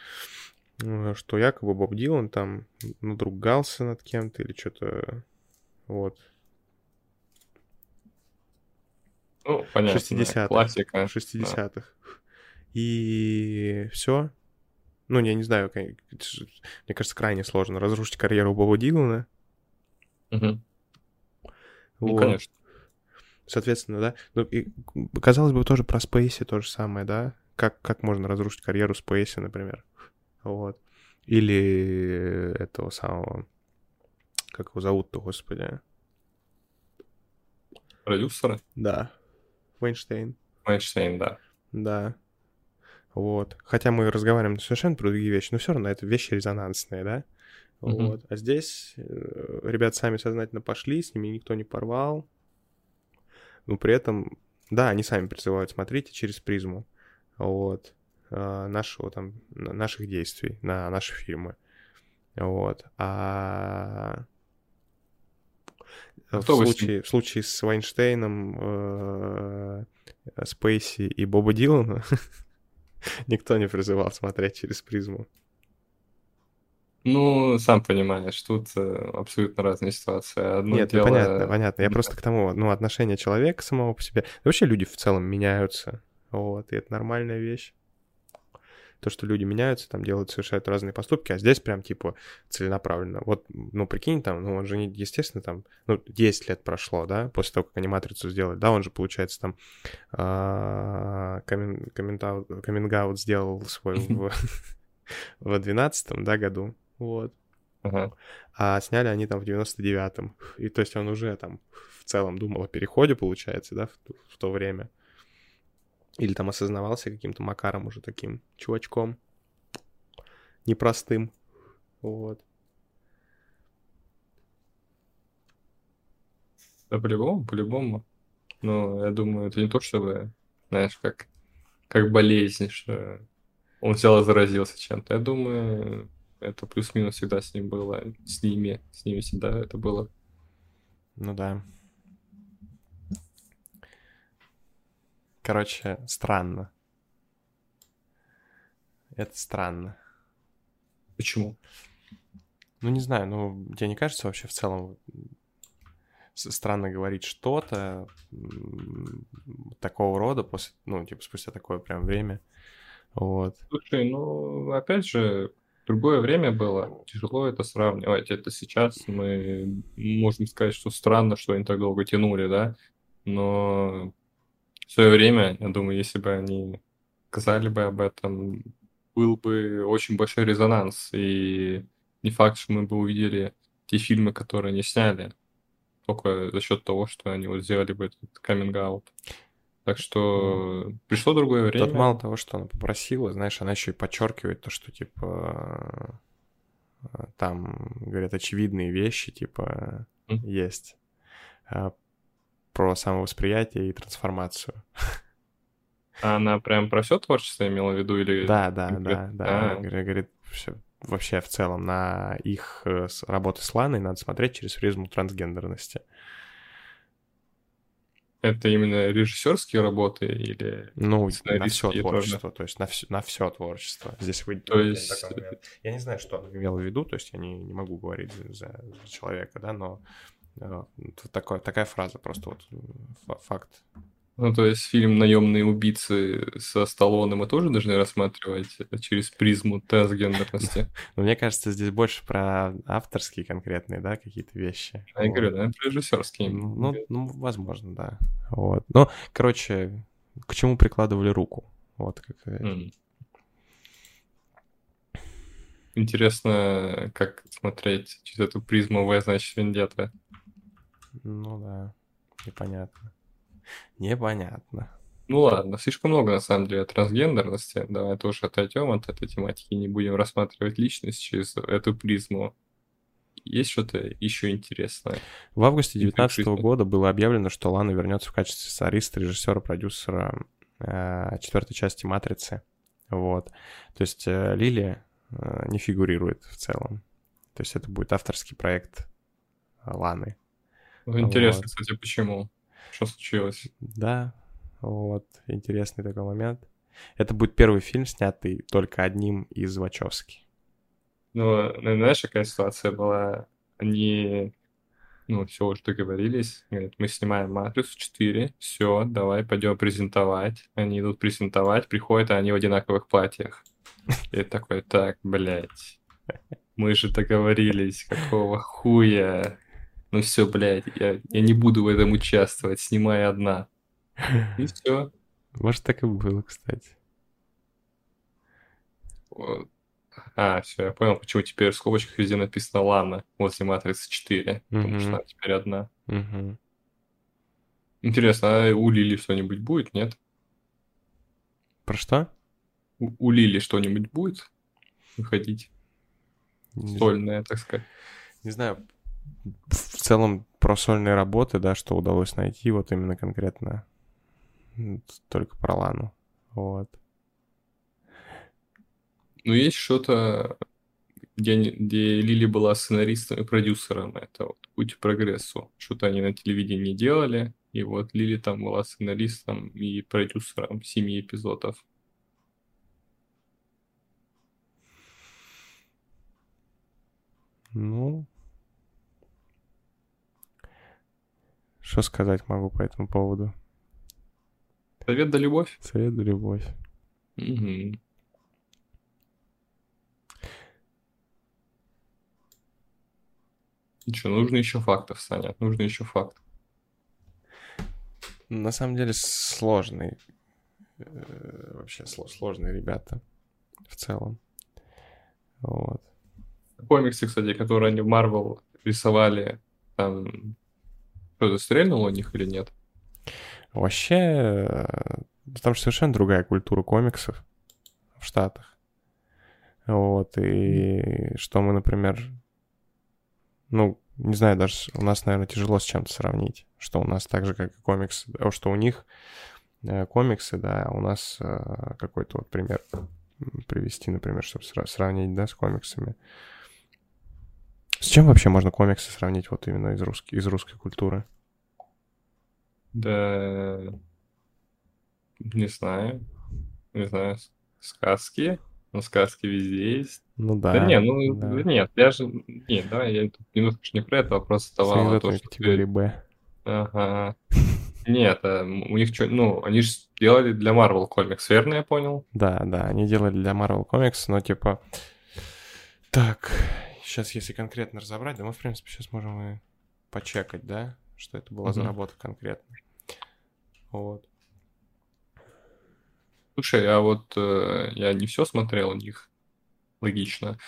э, что якобы Боб Дилан там надругался над кем-то или что-то вот. Ну, понятно. 60-х. Классика. 60-х. И все. Ну, я не знаю, мне кажется, крайне сложно разрушить карьеру Боба Дилана. Ну, Вот. конечно. Соответственно, да. Ну, и, казалось бы, тоже про Спейси то же самое, да? Как, как можно разрушить карьеру Спейси, например. Вот. Или этого самого... Как его зовут-то, господи? Продюсера? Да. Вайнштейн. Майнштейн, да. Да. Вот. Хотя мы разговариваем совершенно про другие вещи, но все равно это вещи резонансные, да? Мгм. Вот. А здесь э, ребят сами сознательно пошли, с ними никто не порвал. Но при этом, да, они сами призывают, смотрите через призму вот, э, нашего там, на- наших действий, на наши фильмы. Вот. А в Кто с ним? случае, в случае с Вайнштейном, э, Спейси и Боба Дилана никто не призывал смотреть через призму. Ну, сам понимаешь, тут э, абсолютно разные ситуации. Одно Нет, ну, дело... понятно, понятно. Я просто к тому, ну, отношение человека самого по себе. Вообще люди в целом меняются. Вот, и это нормальная вещь. То, что люди меняются, там делают, совершают разные поступки, а здесь прям, типа, целенаправленно. Вот, ну, прикинь, там, ну, он же, не, естественно, там, ну, 10 лет прошло, да, после того, как они «Матрицу» сделали, да, он же, получается, там, каминг-аут сделал свой в, в 12 да, году, вот. А сняли они там в 99-м. И то есть он уже там в целом думал о переходе, получается, да, в, в то время. Или там осознавался каким-то макаром уже таким чувачком. Непростым. Вот. Да, по-любому, по-любому. Но я думаю, это не то, чтобы, знаешь, как, как болезнь, что он взял и заразился чем-то. Я думаю, это плюс-минус всегда с ним было. С ними, с ними всегда это было. Ну да. Короче, странно. Это странно. Почему? Ну, не знаю, ну, тебе не кажется вообще в целом странно говорить что-то такого рода после, ну, типа, спустя такое прям время. Вот. Слушай, ну, опять же, другое время было, тяжело это сравнивать. Это сейчас мы можем сказать, что странно, что они так долго тянули, да, но в свое время, я думаю, если бы они сказали бы об этом, был бы очень большой резонанс. И не факт, что мы бы увидели те фильмы, которые они сняли, только за счет того, что они вот сделали бы этот каминг-аут. Так что пришло другое время. Тут мало того, что она попросила, знаешь, она еще и подчеркивает то, что типа там, говорят, очевидные вещи, типа, mm. есть. Про самовосприятие и трансформацию. А она прям про все творчество имела в виду или... Да, да, да, да. А. Говорит, все, вообще в целом на их э, работы с Ланой надо смотреть через призму трансгендерности. Это именно режиссерские работы или ну на все творчество, тоже? то есть на все на все творчество. Здесь вы то есть я не знаю, что он имел в виду, то есть я не, не могу говорить за, за человека, да, но такое, такая фраза просто вот факт. Ну, то есть фильм «Наемные убийцы» со Сталлоне мы тоже должны рассматривать через призму трансгендерности? Ну, мне кажется, здесь больше про авторские конкретные, да, какие-то вещи. А я говорю, да, про режиссерские. Ну, ну, возможно, да. Вот. Ну, короче, к чему прикладывали руку? Вот как... Интересно, как смотреть через эту призму «В, значит, вендетта». Ну да, непонятно. Непонятно. Ну ладно, слишком много на самом деле трансгендерности. Давай тоже отойдем от этой тематики, не будем рассматривать личность через эту призму. Есть что-то еще интересное? В августе 2019 года было объявлено, что Лана вернется в качестве сценариста, режиссера, продюсера э, четвертой части «Матрицы». Вот. То есть э, Лилия э, не фигурирует в целом. То есть это будет авторский проект Ланы. Ну, интересно, вот. кстати, почему? Что случилось? Да, вот, интересный такой момент. Это будет первый фильм, снятый только одним из Вачовски. Ну, знаешь, какая ситуация была? Они, ну, все уже договорились. Говорят, мы снимаем «Матрицу 4», все, давай пойдем презентовать. Они идут презентовать, приходят, а они в одинаковых платьях. И такой, так, блядь, мы же договорились, какого хуя? Ну все, блядь, я, я не буду в этом участвовать, снимай одна. И все. Может, так и было, кстати. А, все, я понял, почему теперь в скобочках везде написано Лана возле Матрицы 4, потому что она теперь одна. Интересно, а у Лили что-нибудь будет, нет? Про что? У, у Лили что-нибудь будет выходить? Сольное, так сказать. Не знаю, в целом про сольные работы, да, что удалось найти, вот именно конкретно только про Лану. Вот. Ну, есть что-то, где, где Лили была сценаристом и продюсером. Это вот «Путь к прогрессу». Что-то они на телевидении делали, и вот Лили там была сценаристом и продюсером семи эпизодов. Ну, что сказать могу по этому поводу? Совет да любовь? Совет да любовь. Угу. Что, нужно еще фактов, Саня, нужно еще факт. На самом деле сложный. Э, вообще сложные ребята в целом. Вот. Комиксы, кстати, которые они в Marvel рисовали, там что-то стрельнуло у них или нет? Вообще, э, там совершенно другая культура комиксов в Штатах. Вот, и что мы, например, ну, не знаю, даже у нас, наверное, тяжело с чем-то сравнить, что у нас так же, как и комиксы, что у них э, комиксы, да, а у нас э, какой-то вот пример привести, например, чтобы сравнить, да, с комиксами. С чем вообще можно комиксы сравнить вот именно из, русской из русской культуры? Да, не знаю, не знаю, сказки, но сказки везде есть. Ну да. Да не, ну да. нет, я же... Нет, давай, я тут немножко не про это, а просто давал то, что категории Б. Ага. Нет, а у них что, ну, они же делали для Marvel Comics, верно я понял? Да, да, они делали для Marvel Comics, но типа... Так, сейчас если конкретно разобрать, да мы, в принципе, сейчас можем и почекать, да, что это была за работа конкретно. Вот. Слушай, а вот э, я не все смотрел у них, логично.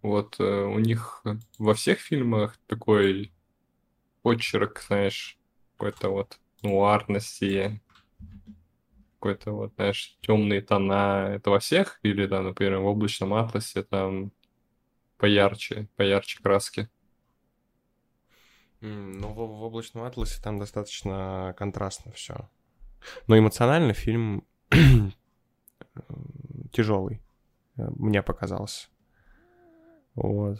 Вот э, у них во всех фильмах такой почерк, знаешь, какой-то вот нуарности, какой-то вот, знаешь, темные тона. Это во всех? Или, да, например, в облачном атласе там поярче, поярче краски? Ну, в, в облачном атласе там достаточно контрастно все. Но эмоционально фильм тяжелый, э, мне показался. Вот.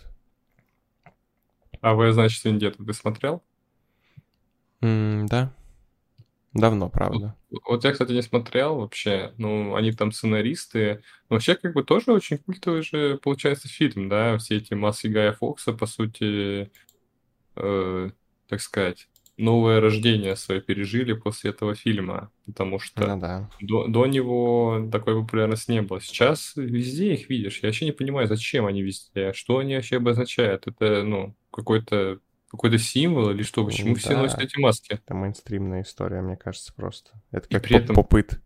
А вы, значит, Вендетту ты смотрел? Mm, да. Давно, правда. Вот, вот я, кстати, не смотрел вообще. Ну, они там сценаристы. Но вообще, как бы, тоже очень культовый же, получается, фильм, да? Все эти маски Гая Фокса, по сути, э, так сказать, новое рождение свое пережили после этого фильма, потому что ну, да. до, до него такой популярности не было. Сейчас везде их видишь. Я вообще не понимаю, зачем они везде, что они вообще обозначают. Это, ну, какой-то какой-то символ или что? Почему да. все носят эти маски? Это мейнстримная история, мне кажется, просто. Это как при этом, попыт.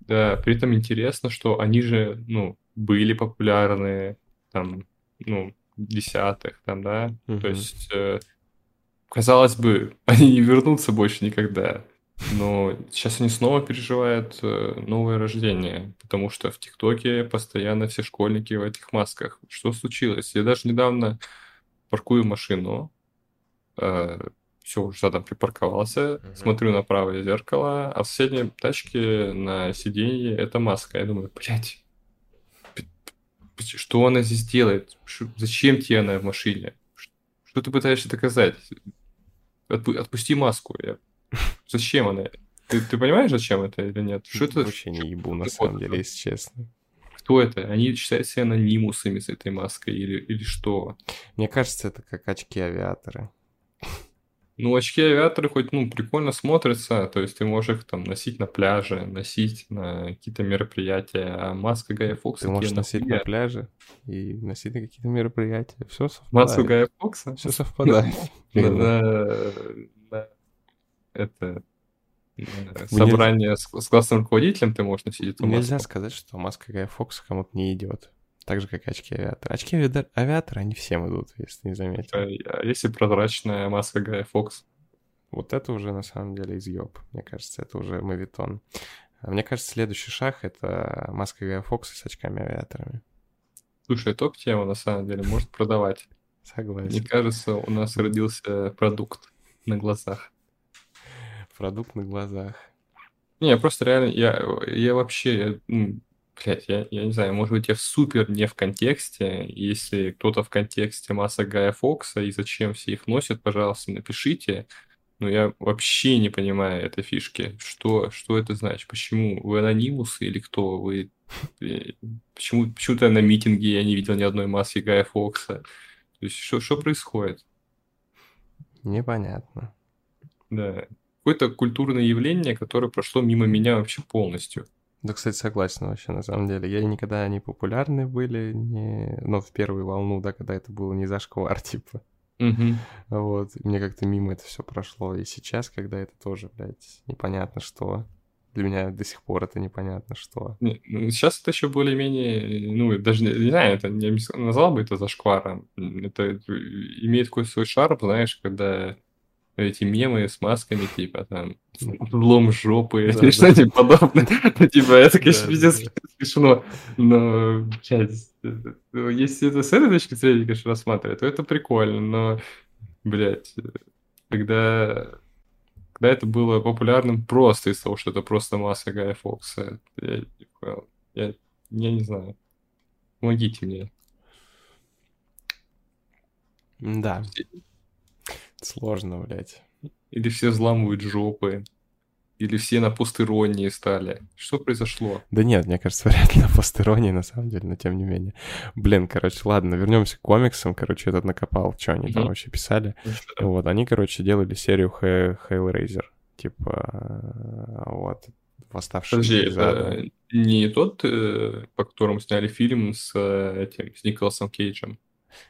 Да, при этом интересно, что они же, ну, были популярны там, ну, десятых, там, да, угу. то есть э, казалось бы, они не вернутся больше никогда. Но сейчас они снова переживают э, новое рождение, потому что в ТикТоке постоянно все школьники в этих масках. Что случилось? Я даже недавно паркую машину, все, уже там припарковался, uh-huh. смотрю на правое зеркало, а в соседней тачке на сиденье это маска. Я думаю, блядь, что она здесь делает? Зачем тебе она в машине? Что ты пытаешься доказать? Отпу- отпусти маску. Я... Зачем она? Ты, ты понимаешь, зачем это или нет? Что это? Вообще не ебу, на самом деле, если честно. Кто это? Они считают себя анонимусами с этой маской или, или что? Мне кажется, это как очки авиаторы. Ну, очки авиаторы хоть, ну, прикольно смотрятся, то есть ты можешь их там носить на пляже, носить на какие-то мероприятия, а маска Гая Фокса... Ты можешь носить на пляже и носить на какие-то мероприятия, все совпадает. Маску Гая Фокса? Все совпадает. Это собрание с классным руководителем ты можешь носить эту маску. Нельзя сказать, что маска Гая Фокса кому-то не идет. Так же, как и очки авиатора. Очки авиатора, они всем идут, если не заметил. А если прозрачная маска Гая Фокс? Вот это уже, на самом деле, изъеб. Мне кажется, это уже мавитон. А мне кажется, следующий шаг — это маска Гая Фокса с очками-авиаторами. Слушай, топ-тема, на самом деле, может продавать. Согласен. Мне кажется, у нас родился продукт на глазах. Продукт на глазах. Не, просто реально, я, я вообще, я, Блять, я, я не знаю, может быть, я супер не в контексте. Если кто-то в контексте масса Гая Фокса и зачем все их носят, пожалуйста, напишите. Но я вообще не понимаю этой фишки. Что, что это значит? Почему? Вы анонимусы или кто? Вы... Э, почему, почему-то на митинге я не видел ни одной маски Гая Фокса. То есть что, что происходит? Непонятно. Да. Какое-то культурное явление, которое прошло мимо меня вообще полностью. Да, кстати, согласен вообще, на самом деле. Я никогда не популярны были, не... но в первую волну, да, когда это было не зашквар, типа. Угу. Вот, мне как-то мимо это все прошло. И сейчас, когда это тоже, блядь, непонятно что. Для меня до сих пор это непонятно что. Не, ну, сейчас это еще более-менее, ну, даже не, не знаю, это не назвал бы это зашкваром. Это имеет какой-то свой шарм, знаешь, когда эти мемы с масками, типа, там, лом жопы или что-нибудь подобное. Ну, типа, это, конечно, пиздец смешно. Но, блядь, если это с этой точки зрения, конечно, рассматривать, то это прикольно, но, блядь, когда когда это было популярным просто из-за того, что это просто маска Гая Фокса. Я, я, я не знаю. Помогите мне. Да. Сложно, блядь. Или все взламывают жопы. Или все на постиронии стали. Что произошло? Да нет, мне кажется, вряд ли на постиронии, на самом деле, но тем не менее. Блин, короче, ладно, вернемся к комиксам. Короче, этот накопал, что они mm-hmm. там вообще писали. Mm-hmm. Вот, они, короче, делали серию Hellraiser. Типа, вот, восставший Подожди, это не тот, э, по которому сняли фильм с э, этим, с Николасом Кейджем?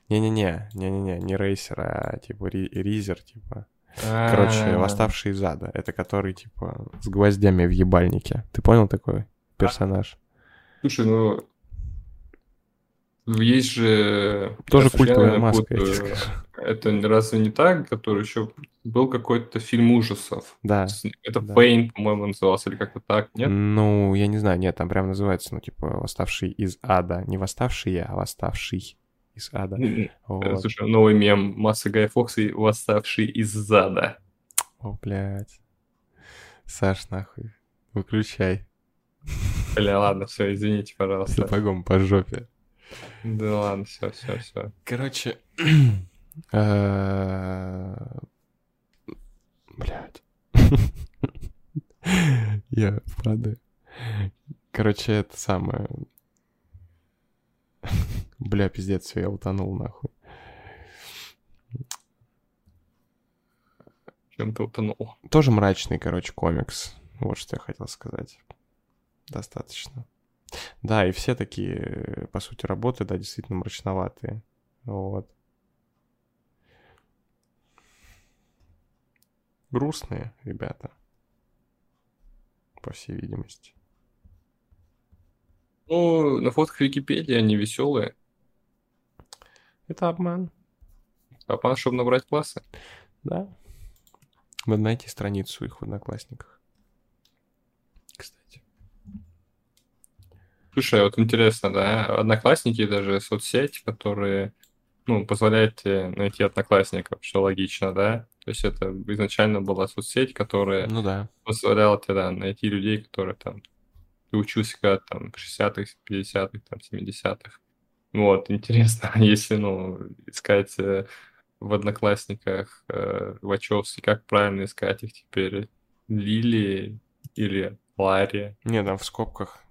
Не-не-не, не-не-не, не рейсер, а типа ризер, типа. Короче, а. восставший из ада. Это который, типа, с гвоздями в ебальнике. Ты понял такой персонаж? Слушай, ну... Есть же... Тоже культовая маска, Это разве не так, который еще был какой-то фильм ужасов? Да. Это да. Пейн, по-моему, назывался, или как-то так, нет? Ну, я не знаю, нет, там прям называется, ну, типа, восставший из ада. Не восставший, а восставший из ада. Вот. Слушай, новый мем масса Гая Фокса, восставший из зада. О, блядь. Саш, нахуй, выключай. Бля, ладно, все, извините, пожалуйста. Сапогом по жопе. Да ладно, все, все, все. Короче, э, блядь. Я падаю. Короче, это самое... Бля, пиздец, я утонул нахуй. Чем ты утонул? Тоже мрачный, короче, комикс. Вот что я хотел сказать. Достаточно. Да, и все такие, по сути, работы, да, действительно мрачноватые. Вот. Грустные ребята. По всей видимости. Ну, на фотках Википедии они веселые. Это обман. Обман, чтобы набрать классы? Да. Надо найти страницу их в Одноклассниках. Кстати. Слушай, а вот интересно, да, Одноклассники даже соцсеть, которые, ну, позволяет тебе найти одноклассников, что логично, да? То есть это изначально была соцсеть, которая ну, да. позволяла тебе, да, найти людей, которые там ты учился когда там в 60-х, 50-х, там, 70-х. Вот, интересно, если, ну, искать э, в Одноклассниках э, Вачовски, как правильно искать их теперь? Лили или Ларри? Не, там в скобках.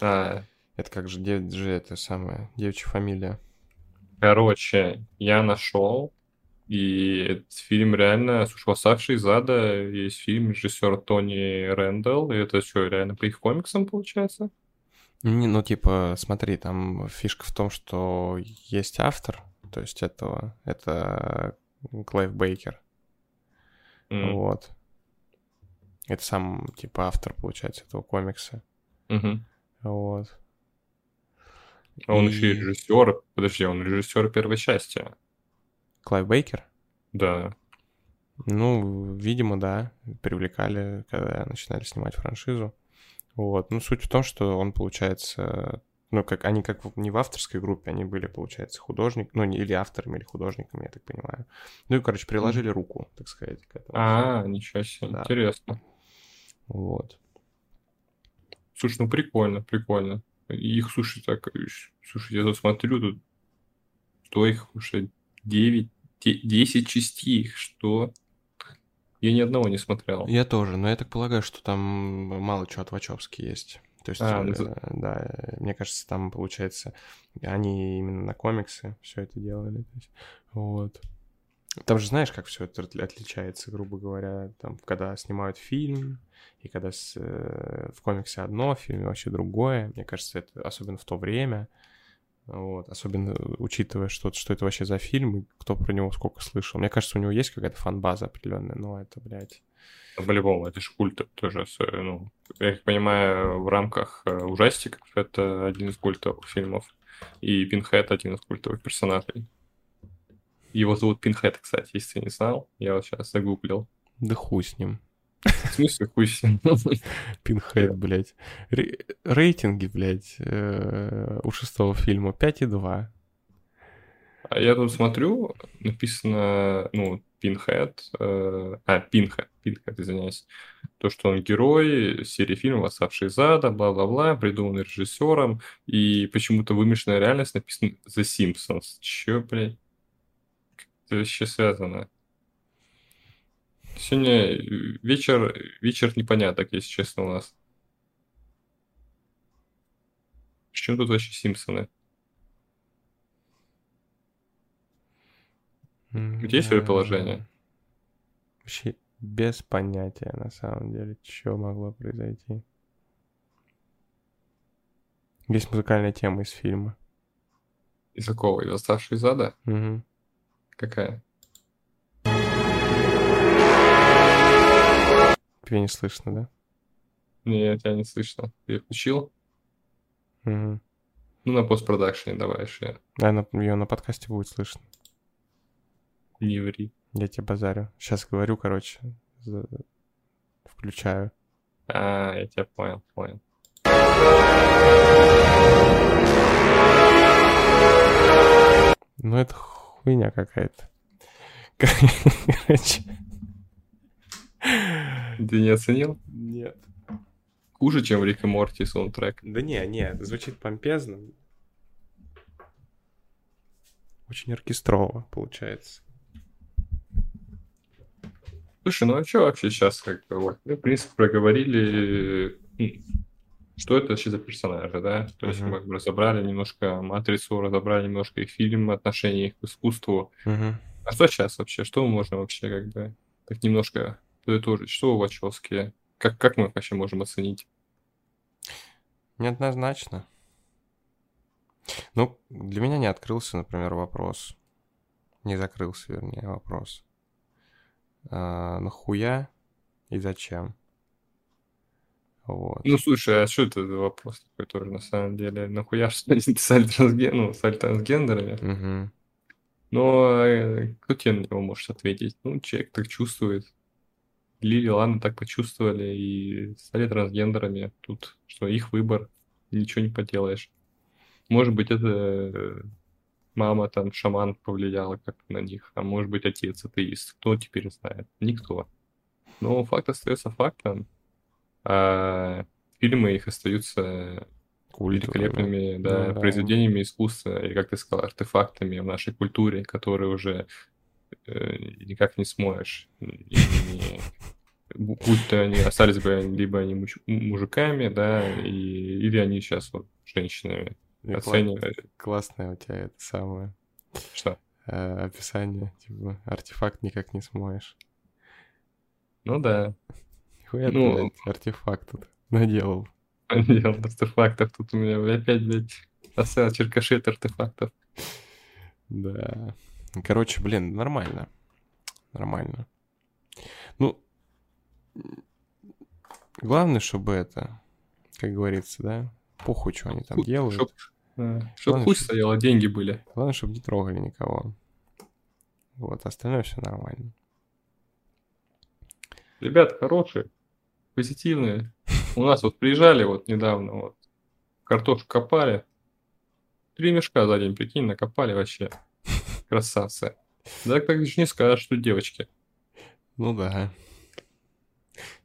А, Это как же, же это самое, девичья фамилия. короче, я нашел, и этот фильм реально, слушай, «Восставший из ада» есть фильм режиссера Тони Рэндалл, и это что, реально по их комиксам получается? Не, ну, типа, смотри, там фишка в том, что есть автор, то есть этого, это Клайв Бейкер. М, Вот. Это сам, типа, автор, получается, этого комикса. мгм. Вот. А он еще и И режиссер. Подожди, он режиссер первой части. Клайв Бейкер? Да. Ну, видимо, да, привлекали, когда начинали снимать франшизу. Вот. Ну, суть в том, что он, получается, ну, как они как не в авторской группе, они были, получается, художник, ну, или авторами, или художниками, я так понимаю. Ну и, короче, приложили руку, так сказать, к этому. А, ничего себе, Да. интересно. Вот. Слушай, ну прикольно, прикольно. Их, слушай, так, слушай, я тут смотрю, тут что их уже 9, 10 частей, их, что? Я ни одного не смотрел. Я тоже, но я так полагаю, что там мало чего от Вачовски есть. То есть, а, ну... да, мне кажется, там, получается, они именно на комиксы все это делали. Есть, вот. Там же знаешь, как все это отличается, грубо говоря, там, когда снимают фильм, и когда с, э, в комиксе одно, в фильме вообще другое. Мне кажется, это особенно в то время, вот, особенно учитывая, что, что это вообще за фильм, и кто про него сколько слышал. Мне кажется, у него есть какая-то фан-база определенная, но это, блядь... По-любому, это же культ тоже, ну, я как понимаю, в рамках э, ужастиков это один из культовых фильмов, и Пинхед один из культовых персонажей. Его зовут Пинхед, кстати, если ты не знал. Я вот сейчас загуглил. Да хуй с ним. В смысле хуй? Пинхед, блядь. Рейтинги, блядь, э, у шестого фильма 5,2. А я тут смотрю, написано, ну, Пинхед, э, а, Пинхед, Пинхед, извиняюсь, то, что он герой серии фильмов «Восставший из ада», бла-бла-бла, придуманный режиссером, и почему-то вымышленная реальность написана «The Simpsons». Чё, блядь? это вообще связано? Сегодня вечер, вечер непоняток, если честно, у нас. С чем тут вообще Симпсоны? Где есть свое положение? Вообще без понятия, на самом деле, что могло произойти. Есть музыкальная тема из фильма. Из какого? Из «Оставшей из ада»? Угу. Какая? Тебя не слышно, да? Нет, тебя не слышно. Ты включил? Угу. Ну, на постпродакшене давай еще. Да, на, ее на подкасте будет слышно. Не ври. Я тебе базарю. Сейчас говорю, короче, за... включаю. А, я тебя понял, понял. Ну, это хуйня какая-то. Короче. Ты не оценил? Нет. Хуже, чем Рик и Морти саундтрек. Да не, не, звучит помпезно. Очень оркестрово получается. Слушай, ну а что вообще сейчас как бы вот, мы, в принципе, проговорили, что это вообще за персонажи, да? То есть мы разобрали немножко матрицу, разобрали немножко их фильм, отношение их к искусству. Uh-huh. А что сейчас вообще? Что мы можем вообще как бы так немножко подытожить? Что у Вачовски? Как, как мы вообще можем оценить? Неоднозначно. Ну, для меня не открылся, например, вопрос. Не закрылся, вернее, вопрос. А, нахуя и зачем? Вот. Ну, слушай, а что это за вопрос такой тоже, на самом деле? Нахуя что писали трансген... ну, стали трансгендерами? Угу. Но э, кто тебе на него может ответить? Ну, человек так чувствует. Лили, ладно, так почувствовали и стали трансгендерами. Тут что, их выбор, ничего не поделаешь. Может быть, это мама там, шаман повлияла как на них, а может быть, отец атеист. Кто теперь знает? Никто. Но факт остается фактом а фильмы их остаются великолепными да, да, произведениями искусства, и, как ты сказал, артефактами в нашей культуре, которые уже никак не смоешь. И, и, будь то они остались бы либо они муж, мужиками, да, и, или они сейчас вот женщинами оценивают. Классное у тебя это самое. Что? Э, описание, типа, артефакт никак не смоешь. Ну да. Нихуя ну, ты, блядь, артефакт тут наделал. Наделал артефактов. Тут у меня опять, блядь, оставил черкаши артефактов. Да. Короче, блин, нормально. Нормально. Ну, главное, чтобы это, как говорится, да, похуй, что они там делают. Чтоб, да. чтоб хуй стояло, деньги были. Главное, чтобы не трогали никого. Вот, остальное все нормально. Ребята хорошие позитивные. У нас вот приезжали вот недавно, вот, картошку копали. Три мешка за день, прикинь, накопали вообще. Красавцы. Да так же не скажешь, что девочки. Ну да.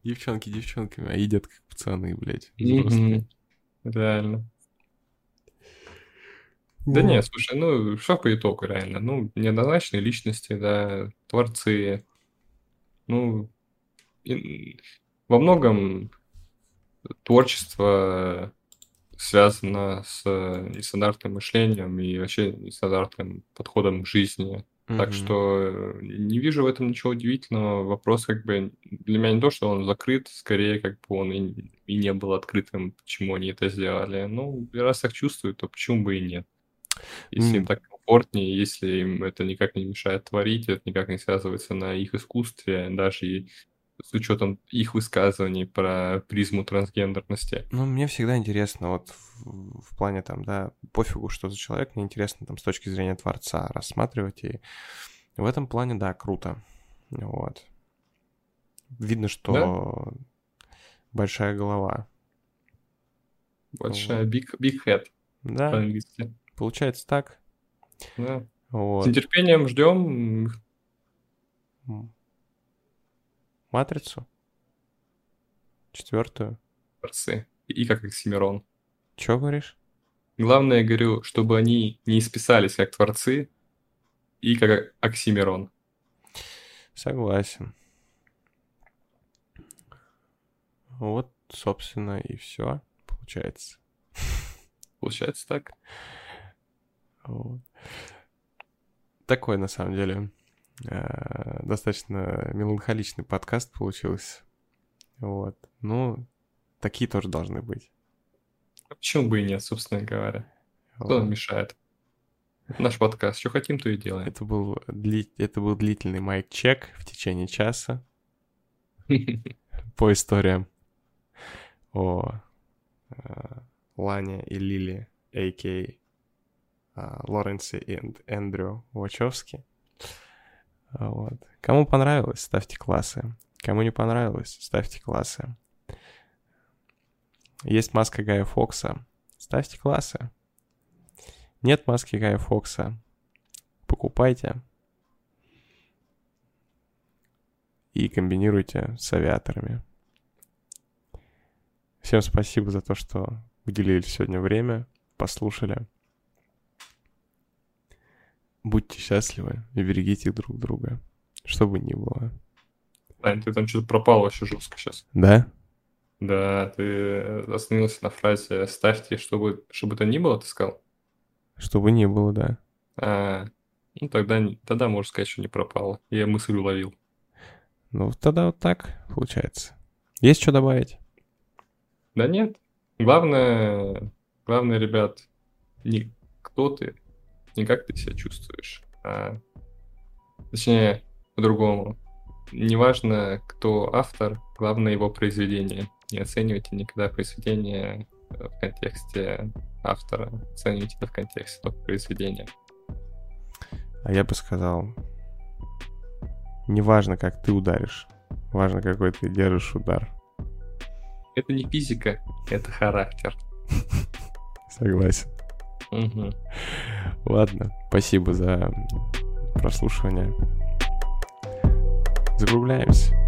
Девчонки девчонками, а едят как пацаны, блядь. Реально. Да ну. нет, слушай, ну, что по итогу реально? Ну, неоднозначные личности, да, творцы. Ну, во многом творчество связано с нестандартным мышлением и вообще нестандартным подходом к жизни. Mm-hmm. Так что э, не вижу в этом ничего удивительного. Вопрос как бы для меня не то, что он закрыт, скорее как бы он и, и не был открытым, почему они это сделали. Ну, раз так чувствуют, то почему бы и нет? Если mm. им так комфортнее, если им это никак не мешает творить, это никак не связывается на их искусстве, даже и с учетом их высказываний про призму трансгендерности. Ну, мне всегда интересно, вот в, в плане там, да, пофигу, что за человек, мне интересно там с точки зрения творца рассматривать, и в этом плане, да, круто. Вот. Видно, что да? большая голова. Большая, big, big head. Да. По-английски. Получается так. Да. Вот. С нетерпением ждем. Матрицу? Четвертую? Творцы. И как Оксимирон. Чего говоришь? Главное, я говорю, чтобы они не исписались как творцы и как Оксимирон. Согласен. Вот, собственно, и все получается. Получается так. Вот. Такой, на самом деле, достаточно меланхоличный подкаст получился. Вот. Ну, такие тоже должны быть. А почему бы и нет, собственно говоря? Кто нам мешает? наш подкаст. Что хотим, то и делаем. Это был, дли... это был длительный майк-чек в течение часа по историям о э, Лане и Лили, а.к. А, Лоренсе и Эндрю Вачовски. Вот. Кому понравилось, ставьте классы. Кому не понравилось, ставьте классы. Есть маска Гая Фокса, ставьте классы. Нет маски Гая Фокса, покупайте и комбинируйте с авиаторами. Всем спасибо за то, что уделили сегодня время, послушали. Будьте счастливы и берегите друг друга, что бы ни было. Ань, ты там что-то пропал вообще жестко сейчас. Да? Да, ты остановился на фразе «ставьте, чтобы, чтобы то ни было», ты сказал? Чтобы не было, да. А, ну тогда, тогда можно сказать, что не пропало. Я мысль уловил. Ну, тогда вот так получается. Есть что добавить? Да нет. Главное, главное, ребят, не кто ты, не как ты себя чувствуешь, а точнее, по-другому. Неважно, кто автор, главное его произведение. Не оценивайте никогда произведение в контексте автора, оценивайте это в контексте только произведения. А я бы сказал, неважно, как ты ударишь, важно, какой ты держишь удар. Это не физика, это характер. Согласен. Ладно, спасибо за прослушивание. Закругляемся.